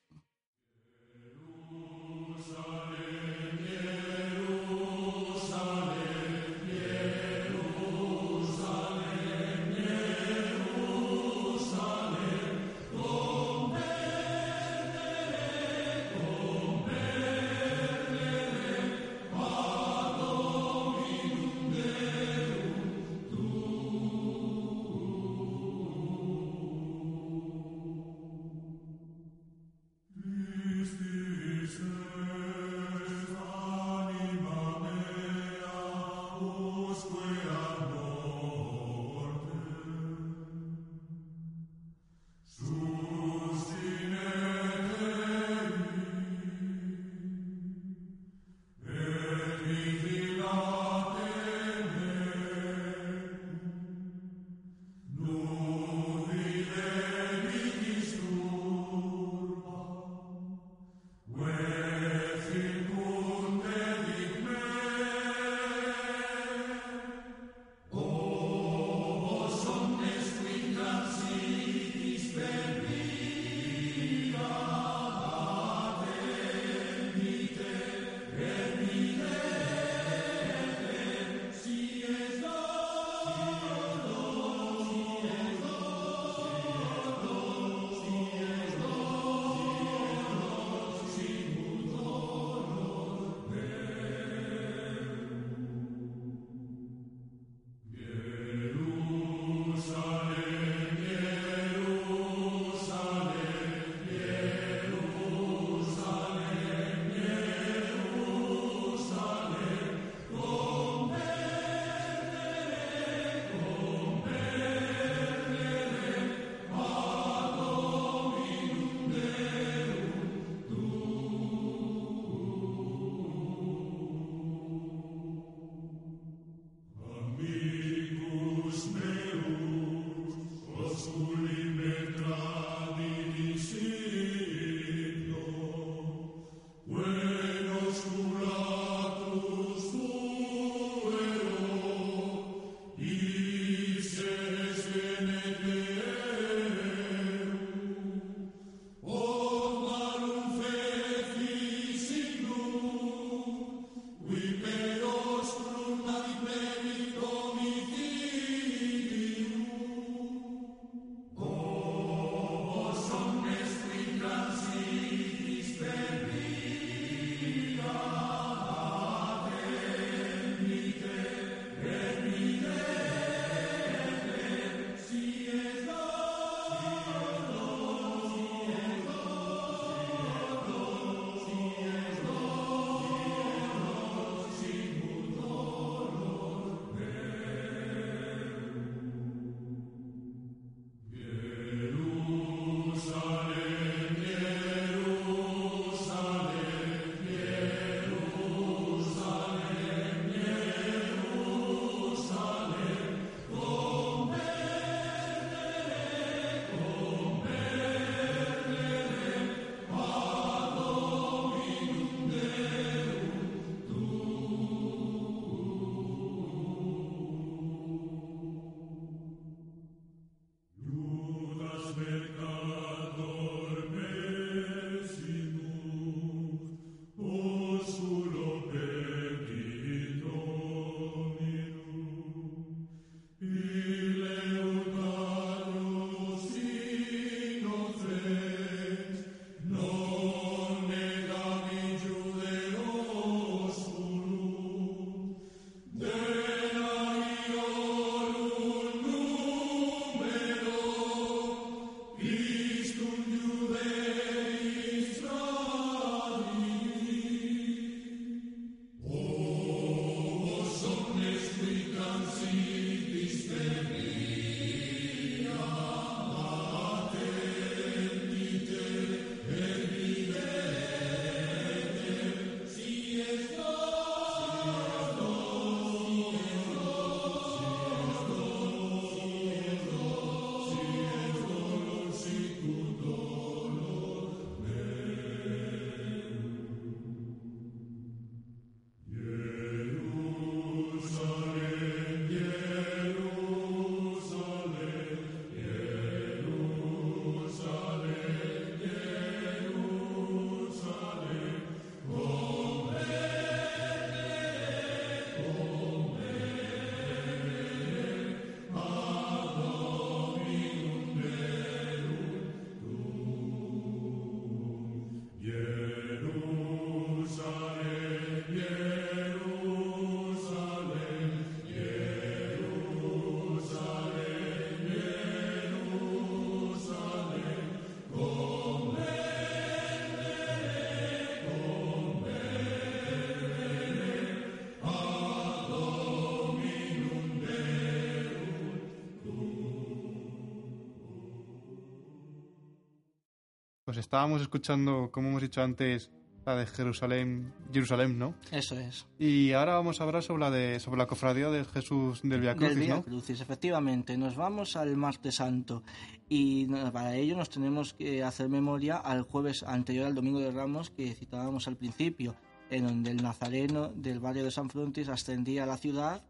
Estábamos escuchando, como hemos dicho antes, la de Jerusalén, Jerusalén, ¿no? Eso es. Y ahora vamos a hablar sobre la de sobre la cofradía de Jesús del Via Crucis, Del Vía ¿no? Crucis, efectivamente. Nos vamos al martes santo y para ello nos tenemos que hacer memoria al jueves anterior al Domingo de Ramos que citábamos al principio, en donde el nazareno del barrio de San Frontis ascendía a la ciudad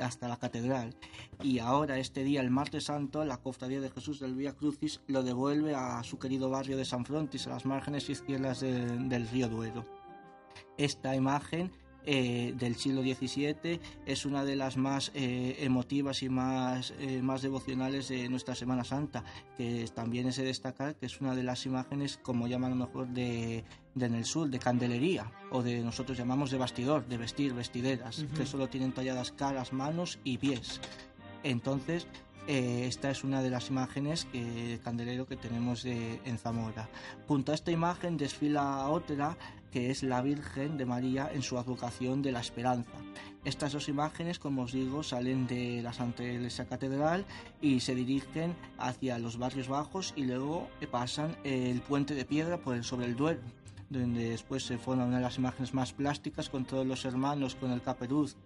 hasta la catedral. Y ahora, este día, el martes santo, la cofradía de Jesús del Vía Crucis lo devuelve a su querido barrio de San Frontis, a las márgenes izquierdas de- del río Duero. Esta imagen eh, del siglo XVII es una de las más eh, emotivas y más, eh, más devocionales de nuestra Semana Santa, que también es de destacar que es una de las imágenes, como llaman a lo mejor, de, de en el sur, de candelería, o de nosotros llamamos de bastidor, de vestir, vestideras, que solo tienen talladas caras, manos y pies. Entonces, eh, esta es una de las imágenes que, candelero que tenemos de- en Zamora. Junto a esta imagen desfila otra que es la Virgen de María en su advocación de la esperanza. Estas dos imágenes, como os digo, salen de la Santa Iglesia Catedral y se dirigen hacia los barrios bajos y luego pasan el puente de piedra por el, sobre el Duero, donde después se forma una de las imágenes más plásticas con todos los hermanos con el caperuz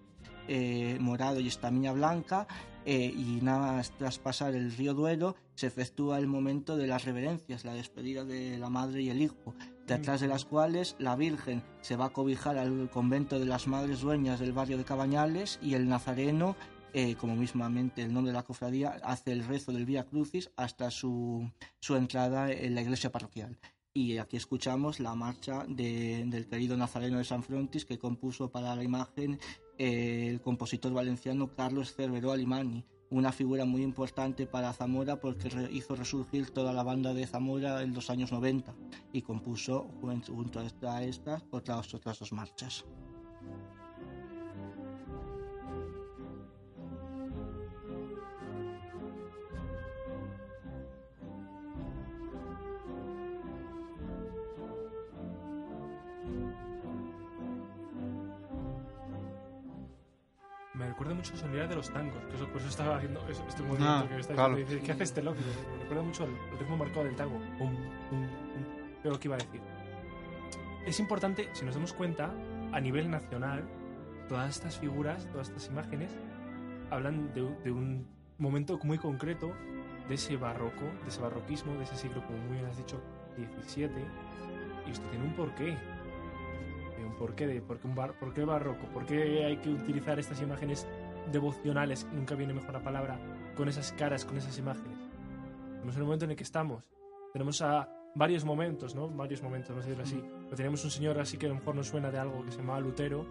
eh, morado y estamina blanca eh, y nada más tras pasar el río Duero se efectúa el momento de las reverencias, la despedida de la madre y el hijo, detrás de las cuales la Virgen se va a cobijar al convento de las Madres Dueñas del barrio de Cabañales y el Nazareno, eh, como mismamente el nombre de la cofradía, hace el rezo del Vía Crucis hasta su, su entrada en la iglesia parroquial. Y aquí escuchamos la marcha de- del querido Nazareno de San Frontis que compuso para la imagen eh, el compositor valenciano Carlos Cerveró Alimani, una figura muy importante para Zamora porque hizo resurgir toda la banda de Zamora en los años 90 y compuso jun- junto a estas otras, otras dos marchas. Recuerda mucho el sonido de los tangos, que eso, por eso estaba haciendo es- este movimiento Ah, que me está claro. diciendo. ¿Qué hace este loco? Me recuerda mucho al ritmo marcado del tango. Pum, pum. Pero lo que iba a decir. Es importante, si nos damos cuenta, a nivel nacional, todas estas figuras, todas estas imágenes, hablan de, un- de un momento muy concreto de ese barroco, de ese barroquismo, de ese siglo, como muy bien has dicho, 17. Y esto tiene un porqué. Un porqué de por qué, un bar- por qué barroco, por qué hay que utilizar estas imágenes devocionales, nunca viene mejor la palabra, con esas caras, con esas imágenes. Estamos en el momento en el que estamos. Tenemos a varios momentos, ¿no? Varios momentos, vamos a decirlo así. Pero tenemos un señor así que a lo mejor nos suena de algo que se llama Lutero.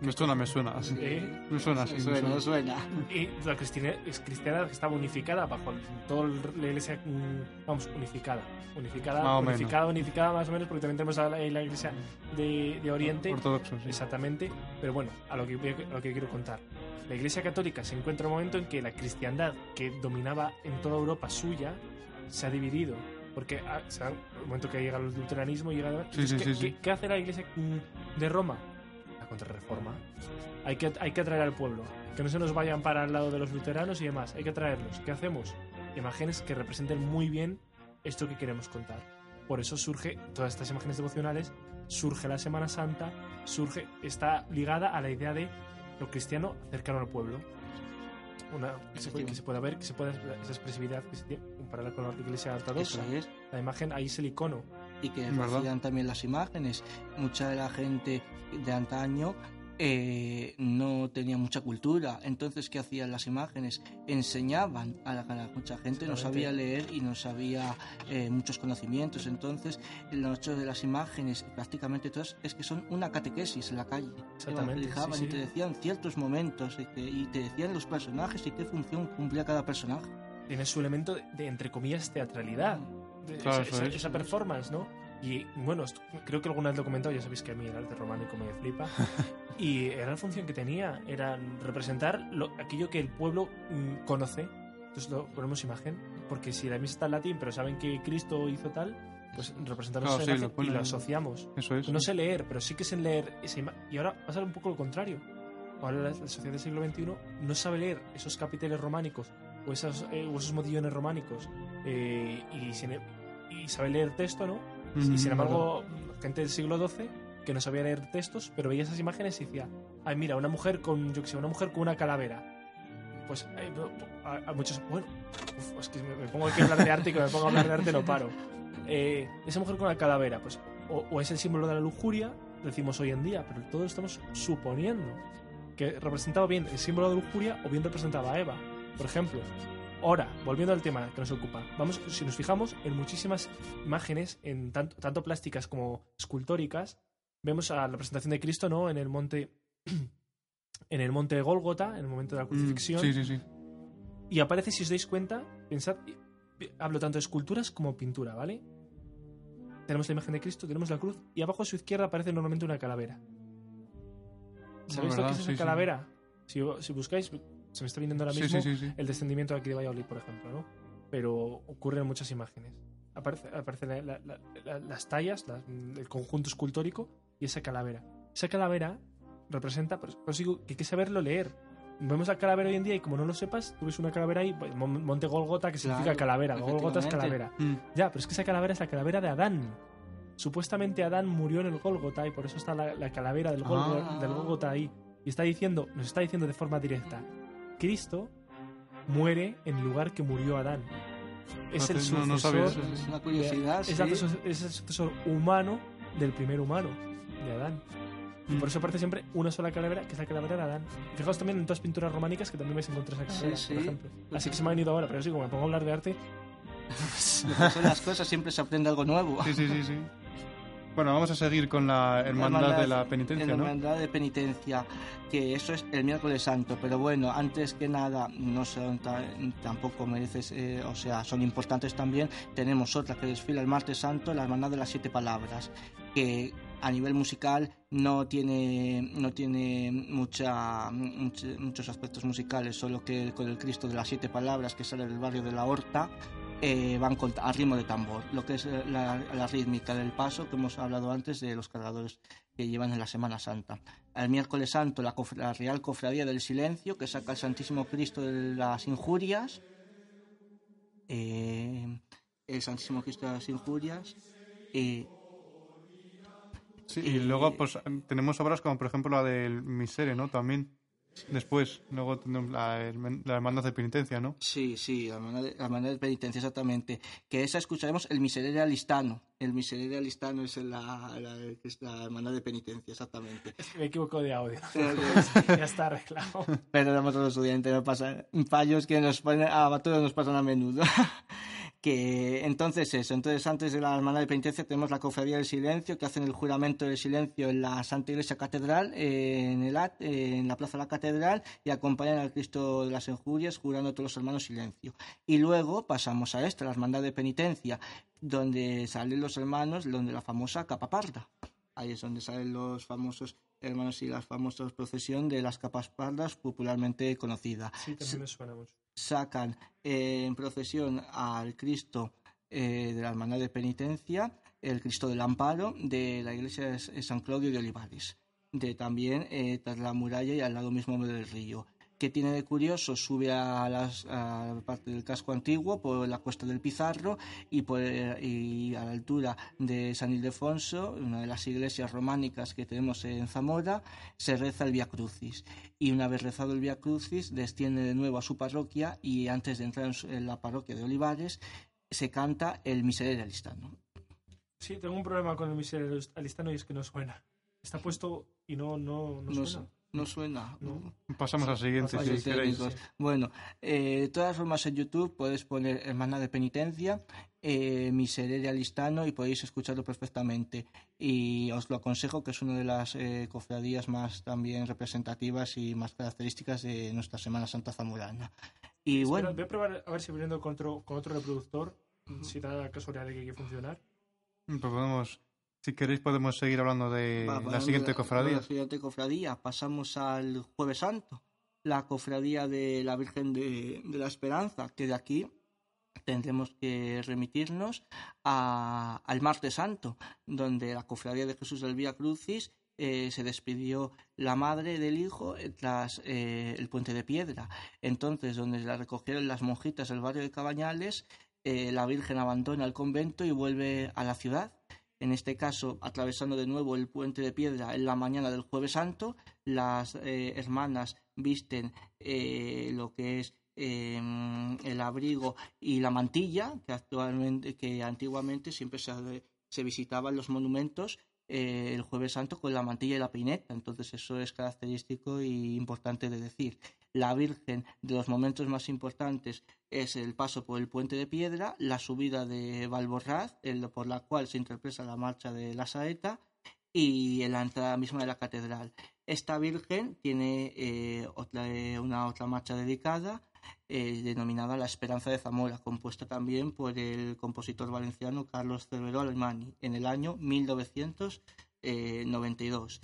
Me suena, me suena. así. ¿eh? Me suena, sí, me suena. suena. Y la cristiana, es cristiana que estaba unificada bajo toda la iglesia, mm, vamos, unificada. Unificada, Más o menos. unificada, unificada más o menos, porque también tenemos a la, la iglesia de, de Oriente. Ortodoxo, sí. Exactamente, pero bueno, a lo que, a lo que quiero contar. La Iglesia Católica se encuentra en un momento en que la cristiandad, que dominaba en toda Europa suya, se ha dividido. Porque ah, o sea, el momento que llega el luteranismo, llega. Sí, sí, ¿qué, sí, qué- qué hace la Iglesia de Roma? La contrarreforma. Hay que, hay que atraer al pueblo. Que no se nos vayan para el lado de los luteranos y demás. Hay que atraerlos. ¿Qué hacemos? Imágenes que representen muy bien esto que queremos contar. Por eso surge todas estas imágenes devocionales, surge la Semana Santa, surge, está ligada a la idea de lo cristiano cercano al pueblo. Una, que, se puede, que se pueda ver, que se pueda esa expresividad que se tiene comparada con la iglesia Eso ortodoxa. es. La imagen ahí es el icono. y que decían también las imágenes. Mucha de la gente de antaño eh, no tenía mucha cultura, entonces ¿qué hacían las imágenes? Enseñaban a la a mucha gente, no sabía leer y no sabía eh, muchos conocimientos, entonces lo hecho de las imágenes, prácticamente todas, es que son una catequesis en la calle. Exactamente, Evangelizaban sí, sí. y te decían ciertos momentos y, que- y te decían los personajes y qué función cumplía cada personaje. Tiene su elemento de, entre comillas, teatralidad. De- Claro, esa, esa- es. esa performance, ¿no? Y bueno, creo que alguna vez lo he comentado, ya sabéis que a mí el arte románico me flipa. y era la función que tenía, era representar lo- aquello que el pueblo mm, conoce. Entonces lo ponemos imagen, porque si la misa está en latín, pero saben que Cristo hizo tal, pues representamos Claro, sí, lo y lo asociamos. Eso es. No sé leer, pero sí que sé leer esa Y ahora va a ser un poco lo contrario. Ahora la, la sociedad del siglo XXI no sabe leer esos capiteles románicos o, esas, eh, o esos modillones románicos. eh, y, y sabe leer texto, ¿no? Y sin embargo, gente del siglo XII que no sabía leer textos, pero veía esas imágenes y decía, ay, mira, una mujer con, yo qué sé, una mujer con una calavera. Pues eh, a, a muchos, bueno, uf, es que me, me pongo aquí a hablar de arte y que me pongo a hablar de arte no paro. Eh, esa mujer con la calavera, pues, o, o es el símbolo de la lujuria, decimos hoy en día, pero todo estamos suponiendo que representaba bien el símbolo de lujuria o bien representaba a Eva. Por ejemplo, ahora, volviendo al tema que nos ocupa, vamos, si nos fijamos en muchísimas imágenes, en tanto, tanto plásticas como escultóricas, vemos a la presentación de Cristo, ¿no? En el monte. En el monte de Gólgota, en el momento de la Mm, crucifixión. Sí, sí, sí. Y aparece, si os dais cuenta, pensad, hablo tanto de esculturas como pintura, ¿vale? Tenemos la imagen de Cristo, tenemos la cruz, y abajo a su izquierda aparece normalmente una calavera. ¿Sabéis lo que es Sí, sí. calavera? Si, si buscáis, se me está viniendo ahora mismo sí, sí, sí. el descendimiento de aquí de Valladolid, por ejemplo, ¿no? Pero ocurre en muchas imágenes. Aparece, aparece la- la- la- la- las tallas, la- el conjunto escultórico y esa calavera. Esa calavera representa, eso digo que hay que saberlo leer. Vemos la calavera hoy en día y como no lo sepas, tú ves una calavera ahí, pues, Mon- Monte Golgota, que significa Claro, calavera. Golgota es calavera. Mm. Ya, pero es que esa calavera es la calavera de Adán. Supuestamente Adán murió en el Gólgota y por eso está la, la calavera del, Gólgo- Ah. del Gólgota ahí. Y está diciendo, nos está diciendo de forma directa, Cristo muere en el lugar que murió Adán. Es el no- sucesor, sabía eso. Es una curiosidad, es, sí. el sucesor- es el sucesor humano del primer humano, de Adán. Y por eso aparece siempre una sola calavera, que es la calavera de Adán. Fijaos también en todas las pinturas románicas que también vais a encontrar esa calavera, Sí, por sí. ejemplo. Así que se me ha venido ahora, pero sí, como me pongo a hablar de arte, son las cosas, siempre se aprende algo nuevo. Sí, sí, sí, sí. Bueno, vamos a seguir con la hermandad de la penitencia, la ¿no? hermandad de penitencia, que eso es el miércoles santo, pero bueno, antes que nada, no son ta- tampoco mereces, eh, o sea, son importantes también. Tenemos otra que desfila el martes santo, la hermandad de las siete palabras, que a nivel musical no tiene, no tiene mucha, much- muchos aspectos musicales, solo que con el Cristo de las siete palabras que sale del barrio de la Horta, eh, van con- a ritmo de tambor, lo que es eh, la, la rítmica del paso que hemos hablado antes de los cargadores que llevan en la Semana Santa. El miércoles santo la, Real Cofradía del Silencio que saca el Santísimo Cristo de las Injurias. Eh, el Santísimo Cristo de las Injurias. eh, Sí, y luego pues tenemos obras como por ejemplo la del Misere, ¿no? También. Después, luego tenemos la, la hermandad de penitencia, ¿no? Sí, sí, la hermandad de, la hermandad de penitencia, exactamente. Que esa escucharemos el Miserere Alistano. El Miserere Alistano es la, la, es la hermandad de penitencia, exactamente. es que me equivoco de audio. Ya está arreglado. Perdonamos a los estudiantes, no pasa fallos que nos ponen, a todos nos pasan a menudo. Que entonces eso, entonces antes de la hermandad de penitencia tenemos la cofradía del silencio que hacen el juramento del silencio en la Santa Iglesia Catedral, eh, en el eh, en la plaza de la Catedral y acompañan al Cristo de las Injurias jurando a todos los hermanos silencio. Y luego pasamos a esta, la hermandad de penitencia, donde salen los hermanos, donde la famosa capa parda. Ahí es donde salen los famosos hermanos y las famosas procesión de las capas pardas popularmente conocida. Sí, también me suena mucho. Sacan eh, en procesión al Cristo eh, de la Hermandad de Penitencia, el Cristo del Amparo de la iglesia de San Claudio de Olivares, de también eh, tras la muralla y al lado mismo del río. ¿Qué tiene de curioso? Sube a, las, a la parte del casco antiguo por la cuesta del Pizarro y, por, y a la altura de San Ildefonso, una de las iglesias románicas que tenemos en Zamora, se reza el Via Crucis. Y una vez rezado el Via Crucis, desciende de nuevo a su parroquia y antes de entrar en la parroquia de Olivares, se canta el Miserere Alistano. Sí, tengo un problema con el miserere alistano y es que no suena. Está puesto y no, no, no, No, suena. No suena. No. Pasamos al siguiente, si queréis. Bueno, eh, de todas formas en YouTube podéis poner Hermana de Penitencia, eh, Miserere Alistano y podéis escucharlo perfectamente. Y os lo aconsejo que es una de las eh, cofradías más también representativas y más características de nuestra Semana Santa Zamorana. Y Espera, bueno, voy a probar a ver si poniendo con otro, con otro reproductor, si da casualidad de que hay que funcionar. Pues podemos, si queréis podemos seguir hablando de va- la siguiente cofradía. La siguiente cofradía. Pasamos al Jueves Santo, la cofradía de la Virgen de, de la Esperanza, que de aquí tendremos que remitirnos a- al Martes Santo, donde la cofradía de Jesús del Vía Crucis eh, se despidió la madre del hijo eh, tras eh, el puente de piedra. Entonces, donde la recogieron las monjitas del barrio de Cabañales, eh, la Virgen abandona el convento y vuelve a la ciudad. En este caso, atravesando de nuevo el puente de piedra en la mañana del Jueves Santo, las eh, hermanas visten eh, lo que es em, el abrigo y la mantilla, que actualmente, que antiguamente siempre se, visitaban los monumentos eh, el jueves santo con la mantilla y la peineta. Entonces eso es característico y importante de decir. La Virgen de los momentos más importantes es el paso por el puente de piedra, la subida de Valborraz, por la cual se interpreta la marcha de la saeta y la entrada misma de la catedral. Esta Virgen tiene eh, otra, eh, una otra marcha dedicada eh, denominada La Esperanza de Zamora, compuesta también por el compositor valenciano Carlos Cervero Alemani en el año 1992.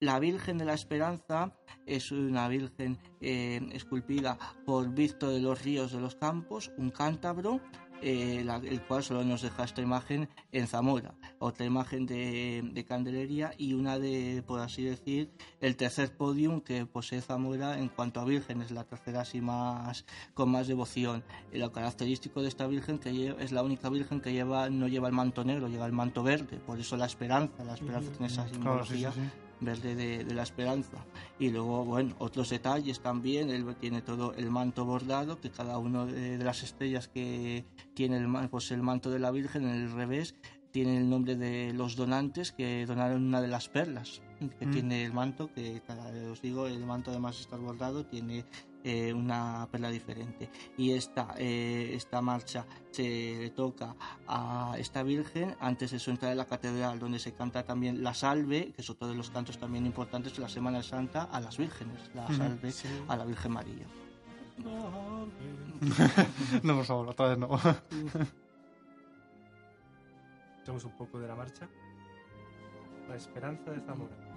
La Virgen de la Esperanza es una Virgen eh, esculpida por Víctor de los Ríos de los Campos, un cántabro, eh, el cual solo nos deja esta imagen en Zamora, otra imagen de, Candelería y una de, por así decir, el tercer podium que posee Zamora en cuanto a vírgenes, la tercera así más con más devoción. lo característico de esta virgen que es la única virgen que lleva no lleva el manto negro, lleva el manto verde, por eso la esperanza, la esperanza tiene esa simbología verde de, la esperanza. Y luego, bueno, otros detalles también, él tiene todo el manto bordado, que cada uno de, las estrellas que tiene el, pues el manto de la Virgen en el revés tiene el nombre de los donantes que donaron una de las perlas que mm. tiene el manto, que os digo, el manto además está bordado, tiene eh, una perla diferente. Y esta, eh, esta marcha se le toca a esta Virgen antes de su entrada en la catedral, donde se canta también la salve, que es otro de los cantos también importantes de la Semana Santa, a las vírgenes, la salve a la Virgen María. no, por favor, otra vez no. Echamos un poco de la marcha. La esperanza de Zamora.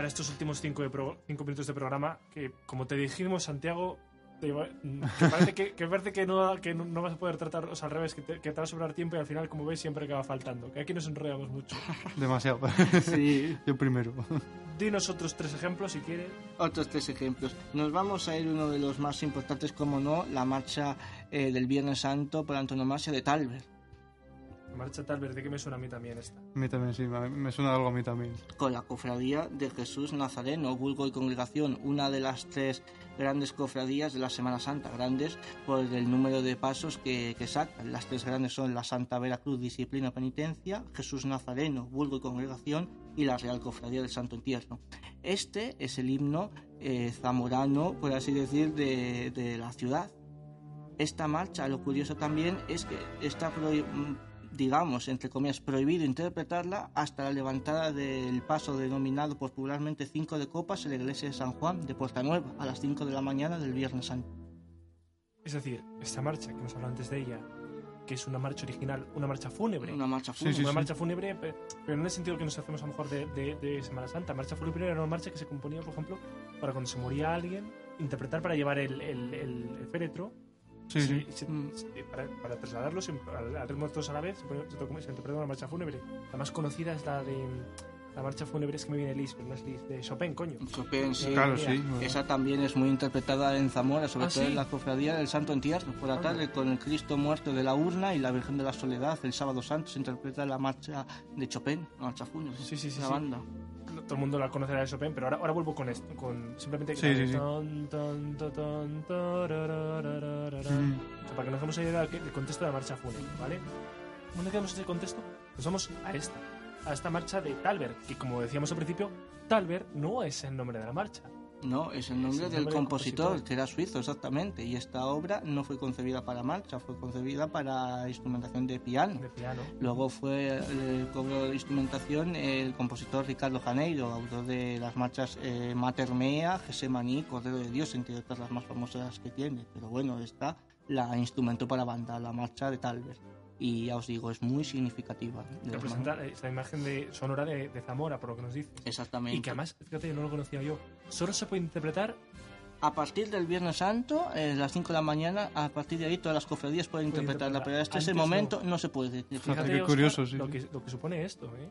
Para estos últimos cinco, cinco minutos de programa, que como te dijimos, Santiago, que parece, que, que, parece que, no, que no, vas a poder tratar, o sea, al revés, que te, que te va a sobrar tiempo y al final, como veis, siempre acaba faltando. Que aquí nos enrollamos mucho. Demasiado. Sí. Yo primero. Dinos otros tres ejemplos si quieres. Otros tres ejemplos. Nos vamos a ir uno de los más importantes, como no, la marcha eh, del Viernes Santo por antonomasia de Talbert. Marcha tal verde que me suena a mí también esta. A mí también, sí, me suena algo a mí también. Con la cofradía de Jesús Nazareno, vulgo y congregación, una de las tres grandes cofradías de la Semana Santa, grandes por el número de pasos que, que sacan. Las tres grandes son la Santa Veracruz, Disciplina, Penitencia, Jesús Nazareno, vulgo y congregación y la Real Cofradía del Santo Entierro. Este es el himno eh, zamorano, por así decir, de, de la ciudad. Esta marcha, lo curioso también es que está digamos, entre comillas, prohibido interpretarla hasta la levantada del paso denominado popularmente Cinco de Copas en la iglesia de San Juan de Puerta Nueva a las 5 de la mañana del Viernes Santo. Es decir, esta marcha que hemos hablado antes de ella, que es una marcha original, una marcha fúnebre. Una marcha fúnebre. una marcha fúnebre, pero no en el sentido que nos hacemos a lo mejor de, de, Semana Santa. Marcha fúnebre era una marcha que se componía, por ejemplo, para cuando se moría alguien, interpretar para llevar el, el, el féretro Sí, sí. para, para, trasladarlos al, ritmo de todos a la vez, se, se interpreta una marcha fúnebre. La más conocida es la de la marcha fúnebre es que me viene Liszt, pero no es Liszt, de Chopin, coño. Chopin, sí. Claro, sí. Esa también es muy interpretada en Zamora, sobre ¿Ah, todo en la cofradía del Santo Entierro. Por la tarde, con el Cristo muerto de la urna y la Virgen de la Soledad, el Sábado Santo, se interpreta la marcha de Chopin, la marcha fúnebre. Sí, sí, sí. La banda todo el mundo la conocerá de Chopin, pero ahora, ahora vuelvo con esto, con simplemente sí, sí, sí. para que nos idea del contexto de la marcha fúnebre, ¿vale? Una vez ese contexto, nos vamos a esta, a esta marcha de Talbert, que como decíamos al principio, Talbert no es el nombre de la marcha. No, es el nombre, del, compositor, que era suizo, exactamente. Y esta obra no fue concebida para marcha, fue concebida para instrumentación de piano. De piano. Luego fue el cobro de instrumentación el compositor Ricardo Janeiro, autor de las marchas eh, Mater Mea, Gesemaní, Cordero de Dios, entre otras las más famosas que tiene. Pero bueno, está la instrumento para banda, la marcha de Talbert y ya os digo, es muy significativa. Representa esa imagen de, sonora de, Zamora, por lo que nos dices. Exactamente. Y que además, fíjate, yo no lo conocía yo. Solo se puede interpretar a partir del Viernes Santo, a las 5 de la mañana, a partir de ahí todas las cofradías pueden interpretarla, pero hasta ese Antes no. momento no. se puede. Fíjate Fíjate, qué Óscar, curioso, sí, Lo, sí. que, lo que supone esto, ¿eh?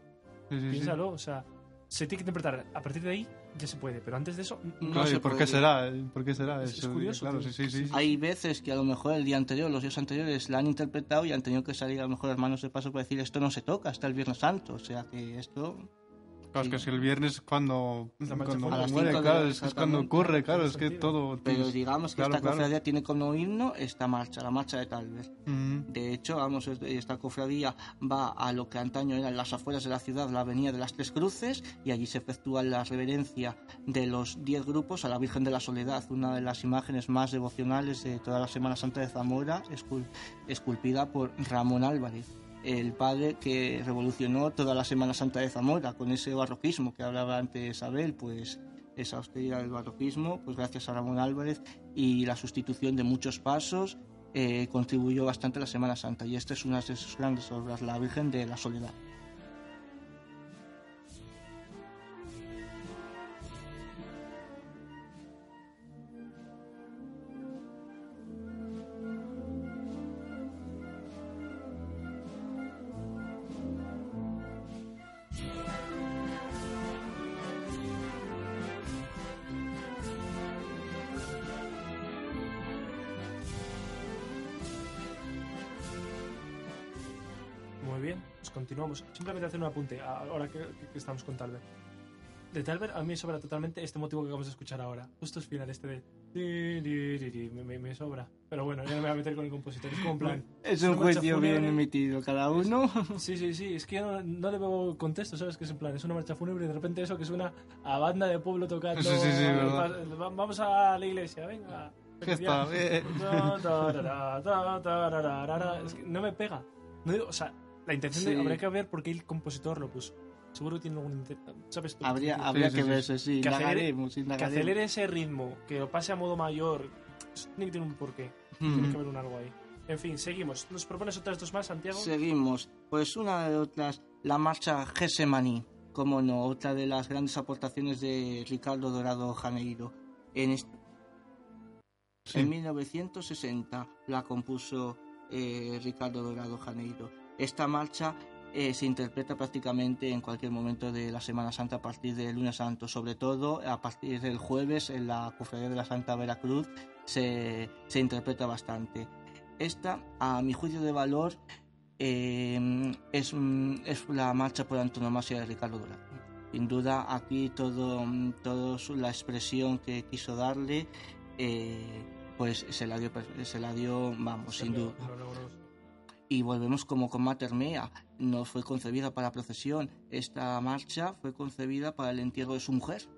Sí, sí, sí. Piénsalo, o sea, se tiene que interpretar. A partir de ahí ya se puede, pero antes de eso. No Claro, ¿y se ¿Por puede. qué será? ¿Por qué será? Es- curioso, Claro, tío. sí, sí, sí. sí. Hay veces que a lo mejor el día anterior, los días anteriores, la han interpretado y han tenido que salir a lo mejor las manos de paso para decir esto no se toca hasta el Viernes Santo. O sea que esto Claro, es que si el viernes es cuando, cuando. A las muere, claro, es, es cuando ocurre, claro, es que todo... Pero tienes- digamos que claro, esta claro. cofradía tiene como himno esta marcha, la marcha de Talver. Ujú. De hecho, vamos, es- esta cofradía va a lo que antaño eran las afueras de la ciudad, la avenida de las Tres Cruces, y allí se efectúa la reverencia de los diez grupos a la Virgen de la Soledad, una de las imágenes más devocionales de toda la Semana Santa de Zamora, escul- esculpida por Ramón Álvarez, el padre que revolucionó toda la Semana Santa de Zamora con ese barroquismo que hablaba antes Abel, pues esa austeridad del barroquismo, pues gracias a Ramón Álvarez y la sustitución de muchos pasos eh, contribuyó bastante a la Semana Santa y esta es una de sus grandes obras, la Virgen de la Soledad. Simplemente hacer un apunte, a- ahora que, que estamos con Talbert. De Talbert a mí me sobra totalmente este motivo que acabamos de escuchar ahora. Justo es final, este de... Me, me- me sobra. Pero bueno, ya no me voy a meter con el compositor. Es como en plan... Es un juicio bien emitido cada uno. Sí, sí, sí, es que yo no, no le veo contexto, ¿sabes? Que es en plan, es una marcha fúnebre y de repente eso que suena a banda de pueblo tocando. Sí, sí, sí, eh, va- Vamos a la iglesia, venga. Eh. Tarara, ta, tararara. Es que no me pega. No digo- o sea, la intención de, habría que ver por qué el compositor lo puso. Seguro que tiene algún ¿Sabes? Habría, Que habría sí, que sí. verse, sí, Que acelere- Que ese ritmo, que lo pase a modo mayor. Eso tiene que tener un porqué. Tiene Mm. que haber un algo ahí. En fin, seguimos. ¿Nos propones otras dos más, Santiago? Seguimos. Pues una de otras, la marcha Gesemaní. Como no, otra de las grandes aportaciones de Ricardo Dorado Janeiro. En, Sí. en 1960 la compuso eh, Ricardo Dorado Janeiro. Esta marcha eh, se interpreta prácticamente en cualquier momento de la Semana Santa a partir del lunes santo, sobre todo a partir del jueves en la Cofradía de la Santa Veracruz se, se interpreta bastante. Esta, a mi juicio de valor, eh, es, mm, es la marcha por antonomasia de Ricardo Dorado. Sin duda, aquí todo, mm, todo la expresión que quiso darle, eh, pues se la dio, se la dio, vamos, sin duda. Lo. Y volvemos como con Mater Mea. No fue concebida para procesión. Esta marcha fue concebida para el entierro de su mujer.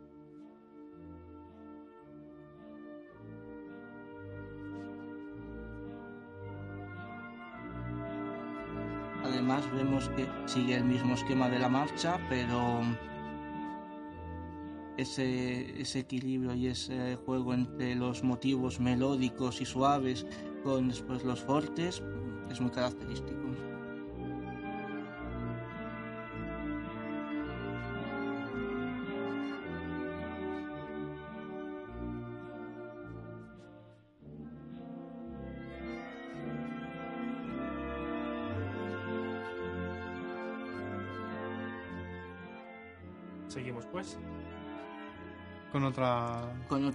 Además vemos que sigue el mismo esquema de la marcha, pero ese, ese equilibrio y ese juego entre los motivos melódicos y suaves con después los fortes es muy característico.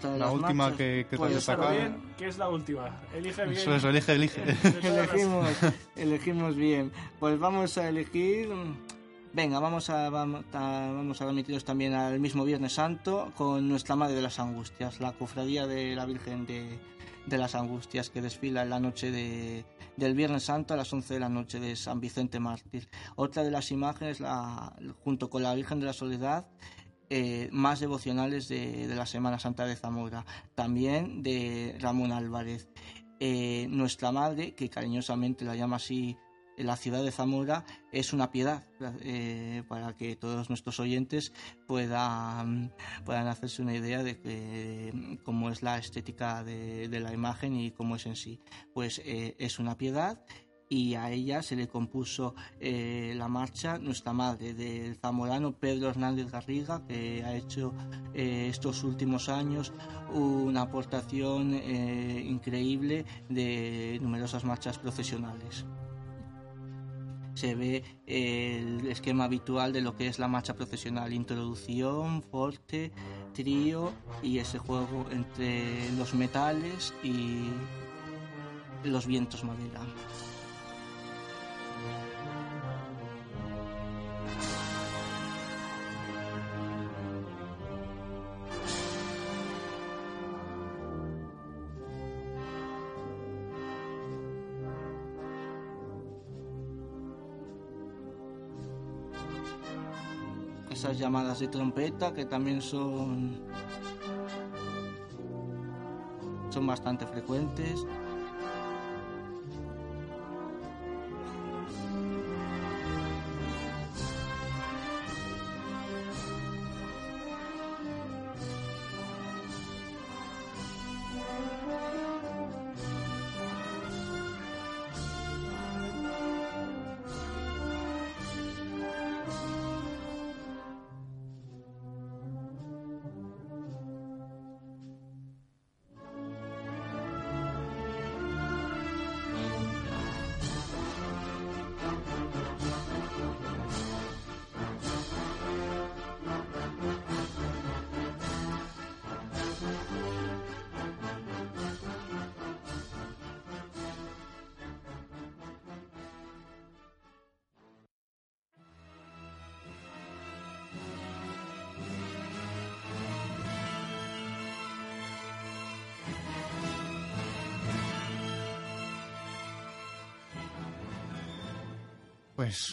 De La las última marchas, que, que te pues, destacado. bien, que es la última. Elige bien. Eso, eso, elige, elige. Elegimos, elegimos bien. Pues vamos a elegir. Venga, vamos a, vamos a, vamos a remitirnos también al mismo Viernes Santo con Nuestra Madre de las Angustias, la cofradía de la Virgen de, de las Angustias que desfila en la noche de, del Viernes Santo a las 11 de la noche de San Vicente Mártir. Otra de las imágenes, la, junto con la Virgen de la Soledad, eh, más devocionales de, la Semana Santa de Zamora, también de Ramón Álvarez. Eh, nuestra madre, que cariñosamente la llama así la ciudad de Zamora, es una piedad eh, para que todos nuestros oyentes puedan, puedan hacerse una idea de que, cómo es la estética de, la imagen y cómo es en sí. Pues es una piedad y a ella se le compuso eh, la marcha Nuestra Madre del zamorano Pedro Hernández Garriga, que ha hecho eh, estos últimos años una aportación eh, increíble de numerosas marchas profesionales. Se ve el esquema habitual de lo que es la marcha profesional, introducción, forte, trío y ese juego entre los metales y los vientos madera. Esas llamadas de trompeta que también son son bastante frecuentes.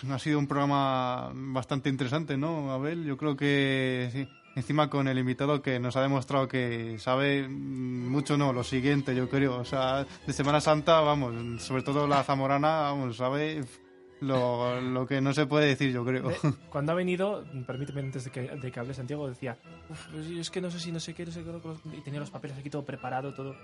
Pues ha sido un programa bastante interesante, ¿no, Abel? Yo creo que sí. Encima con el invitado que nos ha demostrado que sabe mucho, no, lo siguiente, yo creo. O sea, de Semana Santa, vamos, sobre todo la zamorana, vamos, sabe lo, lo que no se puede decir, yo creo. Cuando ha venido, permíteme antes de que, de que hable Santiago, decía, Uf, pues es que no sé si no sé qué, no sé qué, y tenía los papeles aquí todo preparado, todo.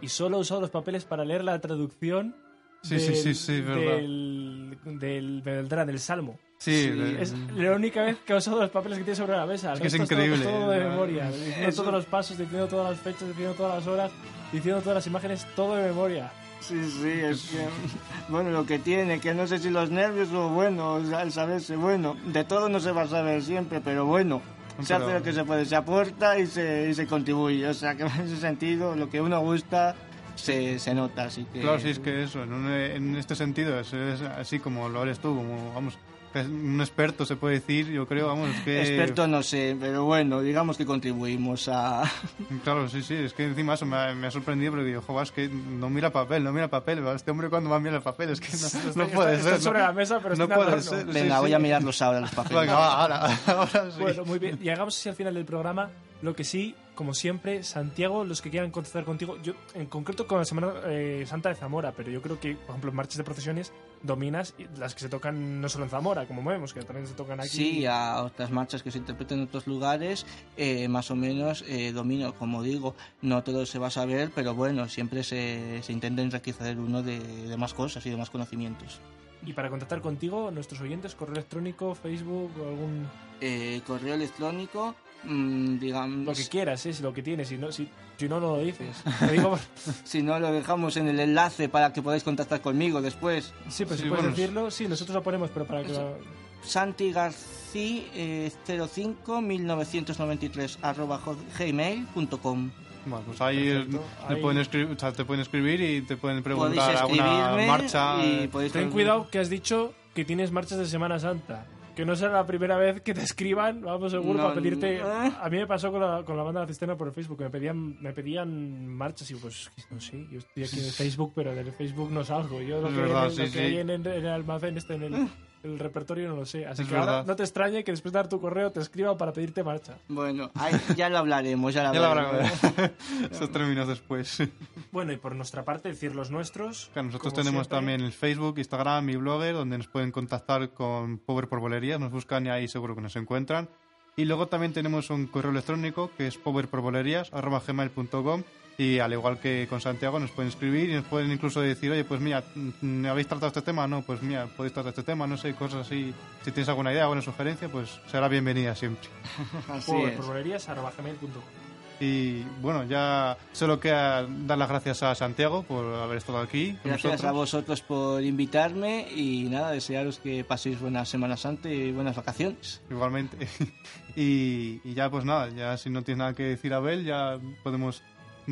Y solo ha usado los papeles para leer la traducción Sí, sí, sí, sí, verdad. del, del, Beldrán, del Salmo. Sí, es la única vez que ha usado los papeles que tiene sobre la mesa. Es que es increíble. Todo, todo de memoria, diciendo todos los pasos, diciendo todas las fechas, diciendo todas las horas, diciendo todas las imágenes, todo de memoria. Sí, sí, es que, bueno, lo que tiene, que no sé si los nervios o bueno, el saberse, bueno, de todo no se va a saber siempre, pero bueno, se hace lo que se puede, se aporta y se, y se contribuye, o sea, que en ese sentido, lo que uno gusta se, se nota, así que... Claro, sí, es que eso, en, un- en este sentido, es, es así como lo eres tú, como, vamos, un experto se puede decir, yo creo, vamos, que... Experto no sé, pero bueno, digamos que contribuimos a... Claro, sí, sí, es que encima eso me ha, me ha sorprendido porque digo, joder, es que no mira papel, no mira papel, este hombre cuando va a mirar el papel, es que no, no Está- puede está ser. sobre no, la mesa, pero no está puede ser. sí, Venga, sí. voy a mirarlos ahora los papeles. Venga, va, ahora, ahora sí. Bueno, muy bien. Llegamos así al final del programa. Lo que sí, como siempre, Santiago, los que quieran contactar contigo, yo en concreto con la Semana eh, Santa de Zamora, pero yo creo que, por ejemplo, en marchas de procesiones dominas las que se tocan no solo en Zamora, como vemos, que también se tocan aquí. Sí, a otras marchas que se interpreten en otros lugares, eh, más o menos eh, domino, como digo, no todo se va a saber, pero bueno, siempre se, se intenta enriquecer uno de, de más cosas y de más conocimientos. Y para contactar contigo, nuestros oyentes, correo electrónico, Facebook o algún. Eh, correo electrónico, mm, digamos, Lo que quieras, ¿eh? si lo que tienes, si no, si, si no, no lo dices. Lo digo por- si no lo dejamos en el enlace para que podáis contactar conmigo después. Sí, pues Sí, si puedes decirlo, sí, nosotros lo ponemos, pero para que. Eso. lo- Santi García eh, 05 1993 arroba gmail.com Bueno, pues ahí, Perfecto, Te, ahí- pueden escribir, o sea, te pueden escribir y te pueden preguntar alguna marcha. y Ten cuidado que has dicho que tienes marchas de Semana Santa. Que no sea la primera vez que te escriban, vamos seguro, No, para pedirte... A mí me pasó con la, con la banda de la cisterna por el Facebook, que me pedían, me pedían marchas y pues, no sé, yo estoy aquí en el Facebook, pero del Facebook no salgo. Yo lo que, verdad, hay sí, lo que sí. hay en, en el almacén, este, en el, el repertorio, no lo sé. Así Es que ahora no te extrañe que después de dar tu correo te escriban para pedirte marcha. Bueno, ahí ya lo hablaremos, ya lo Ya lo hablaremos. habrá Esos términos después. Bueno, y por nuestra parte, decir los nuestros. Claro, nosotros tenemos siempre. también el Facebook, Instagram y Blogger, donde nos pueden contactar con Power por Bolerías. Nos buscan y ahí seguro que nos encuentran. Y luego también tenemos un correo electrónico que es powerprobolerías.com y al igual que con Santiago nos pueden escribir y nos pueden incluso decir, oye, pues mira, ¿me habéis tratado este tema? No, pues mira, podéis tratar este tema, no sé, cosas así. Si tienes alguna idea o una sugerencia, pues será bienvenida siempre. Así es. Powerprobolerías.gmail.com Y bueno, ya solo queda dar las gracias a Santiago por haber estado aquí. con Gracias a vosotros por invitarme y nada, desearos que paséis buena Semana Santa y buenas vacaciones. Igualmente. y, y ya pues nada, ya si no tienes nada que decir Abel, ya podemos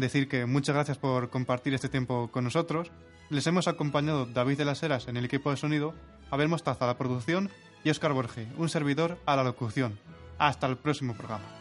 decir que muchas gracias por compartir este tiempo con nosotros. Les hemos acompañado David de las Heras en el equipo de sonido, Abel Mostaza a la producción y Oscar Borge, un servidor a la locución. Hasta el próximo programa.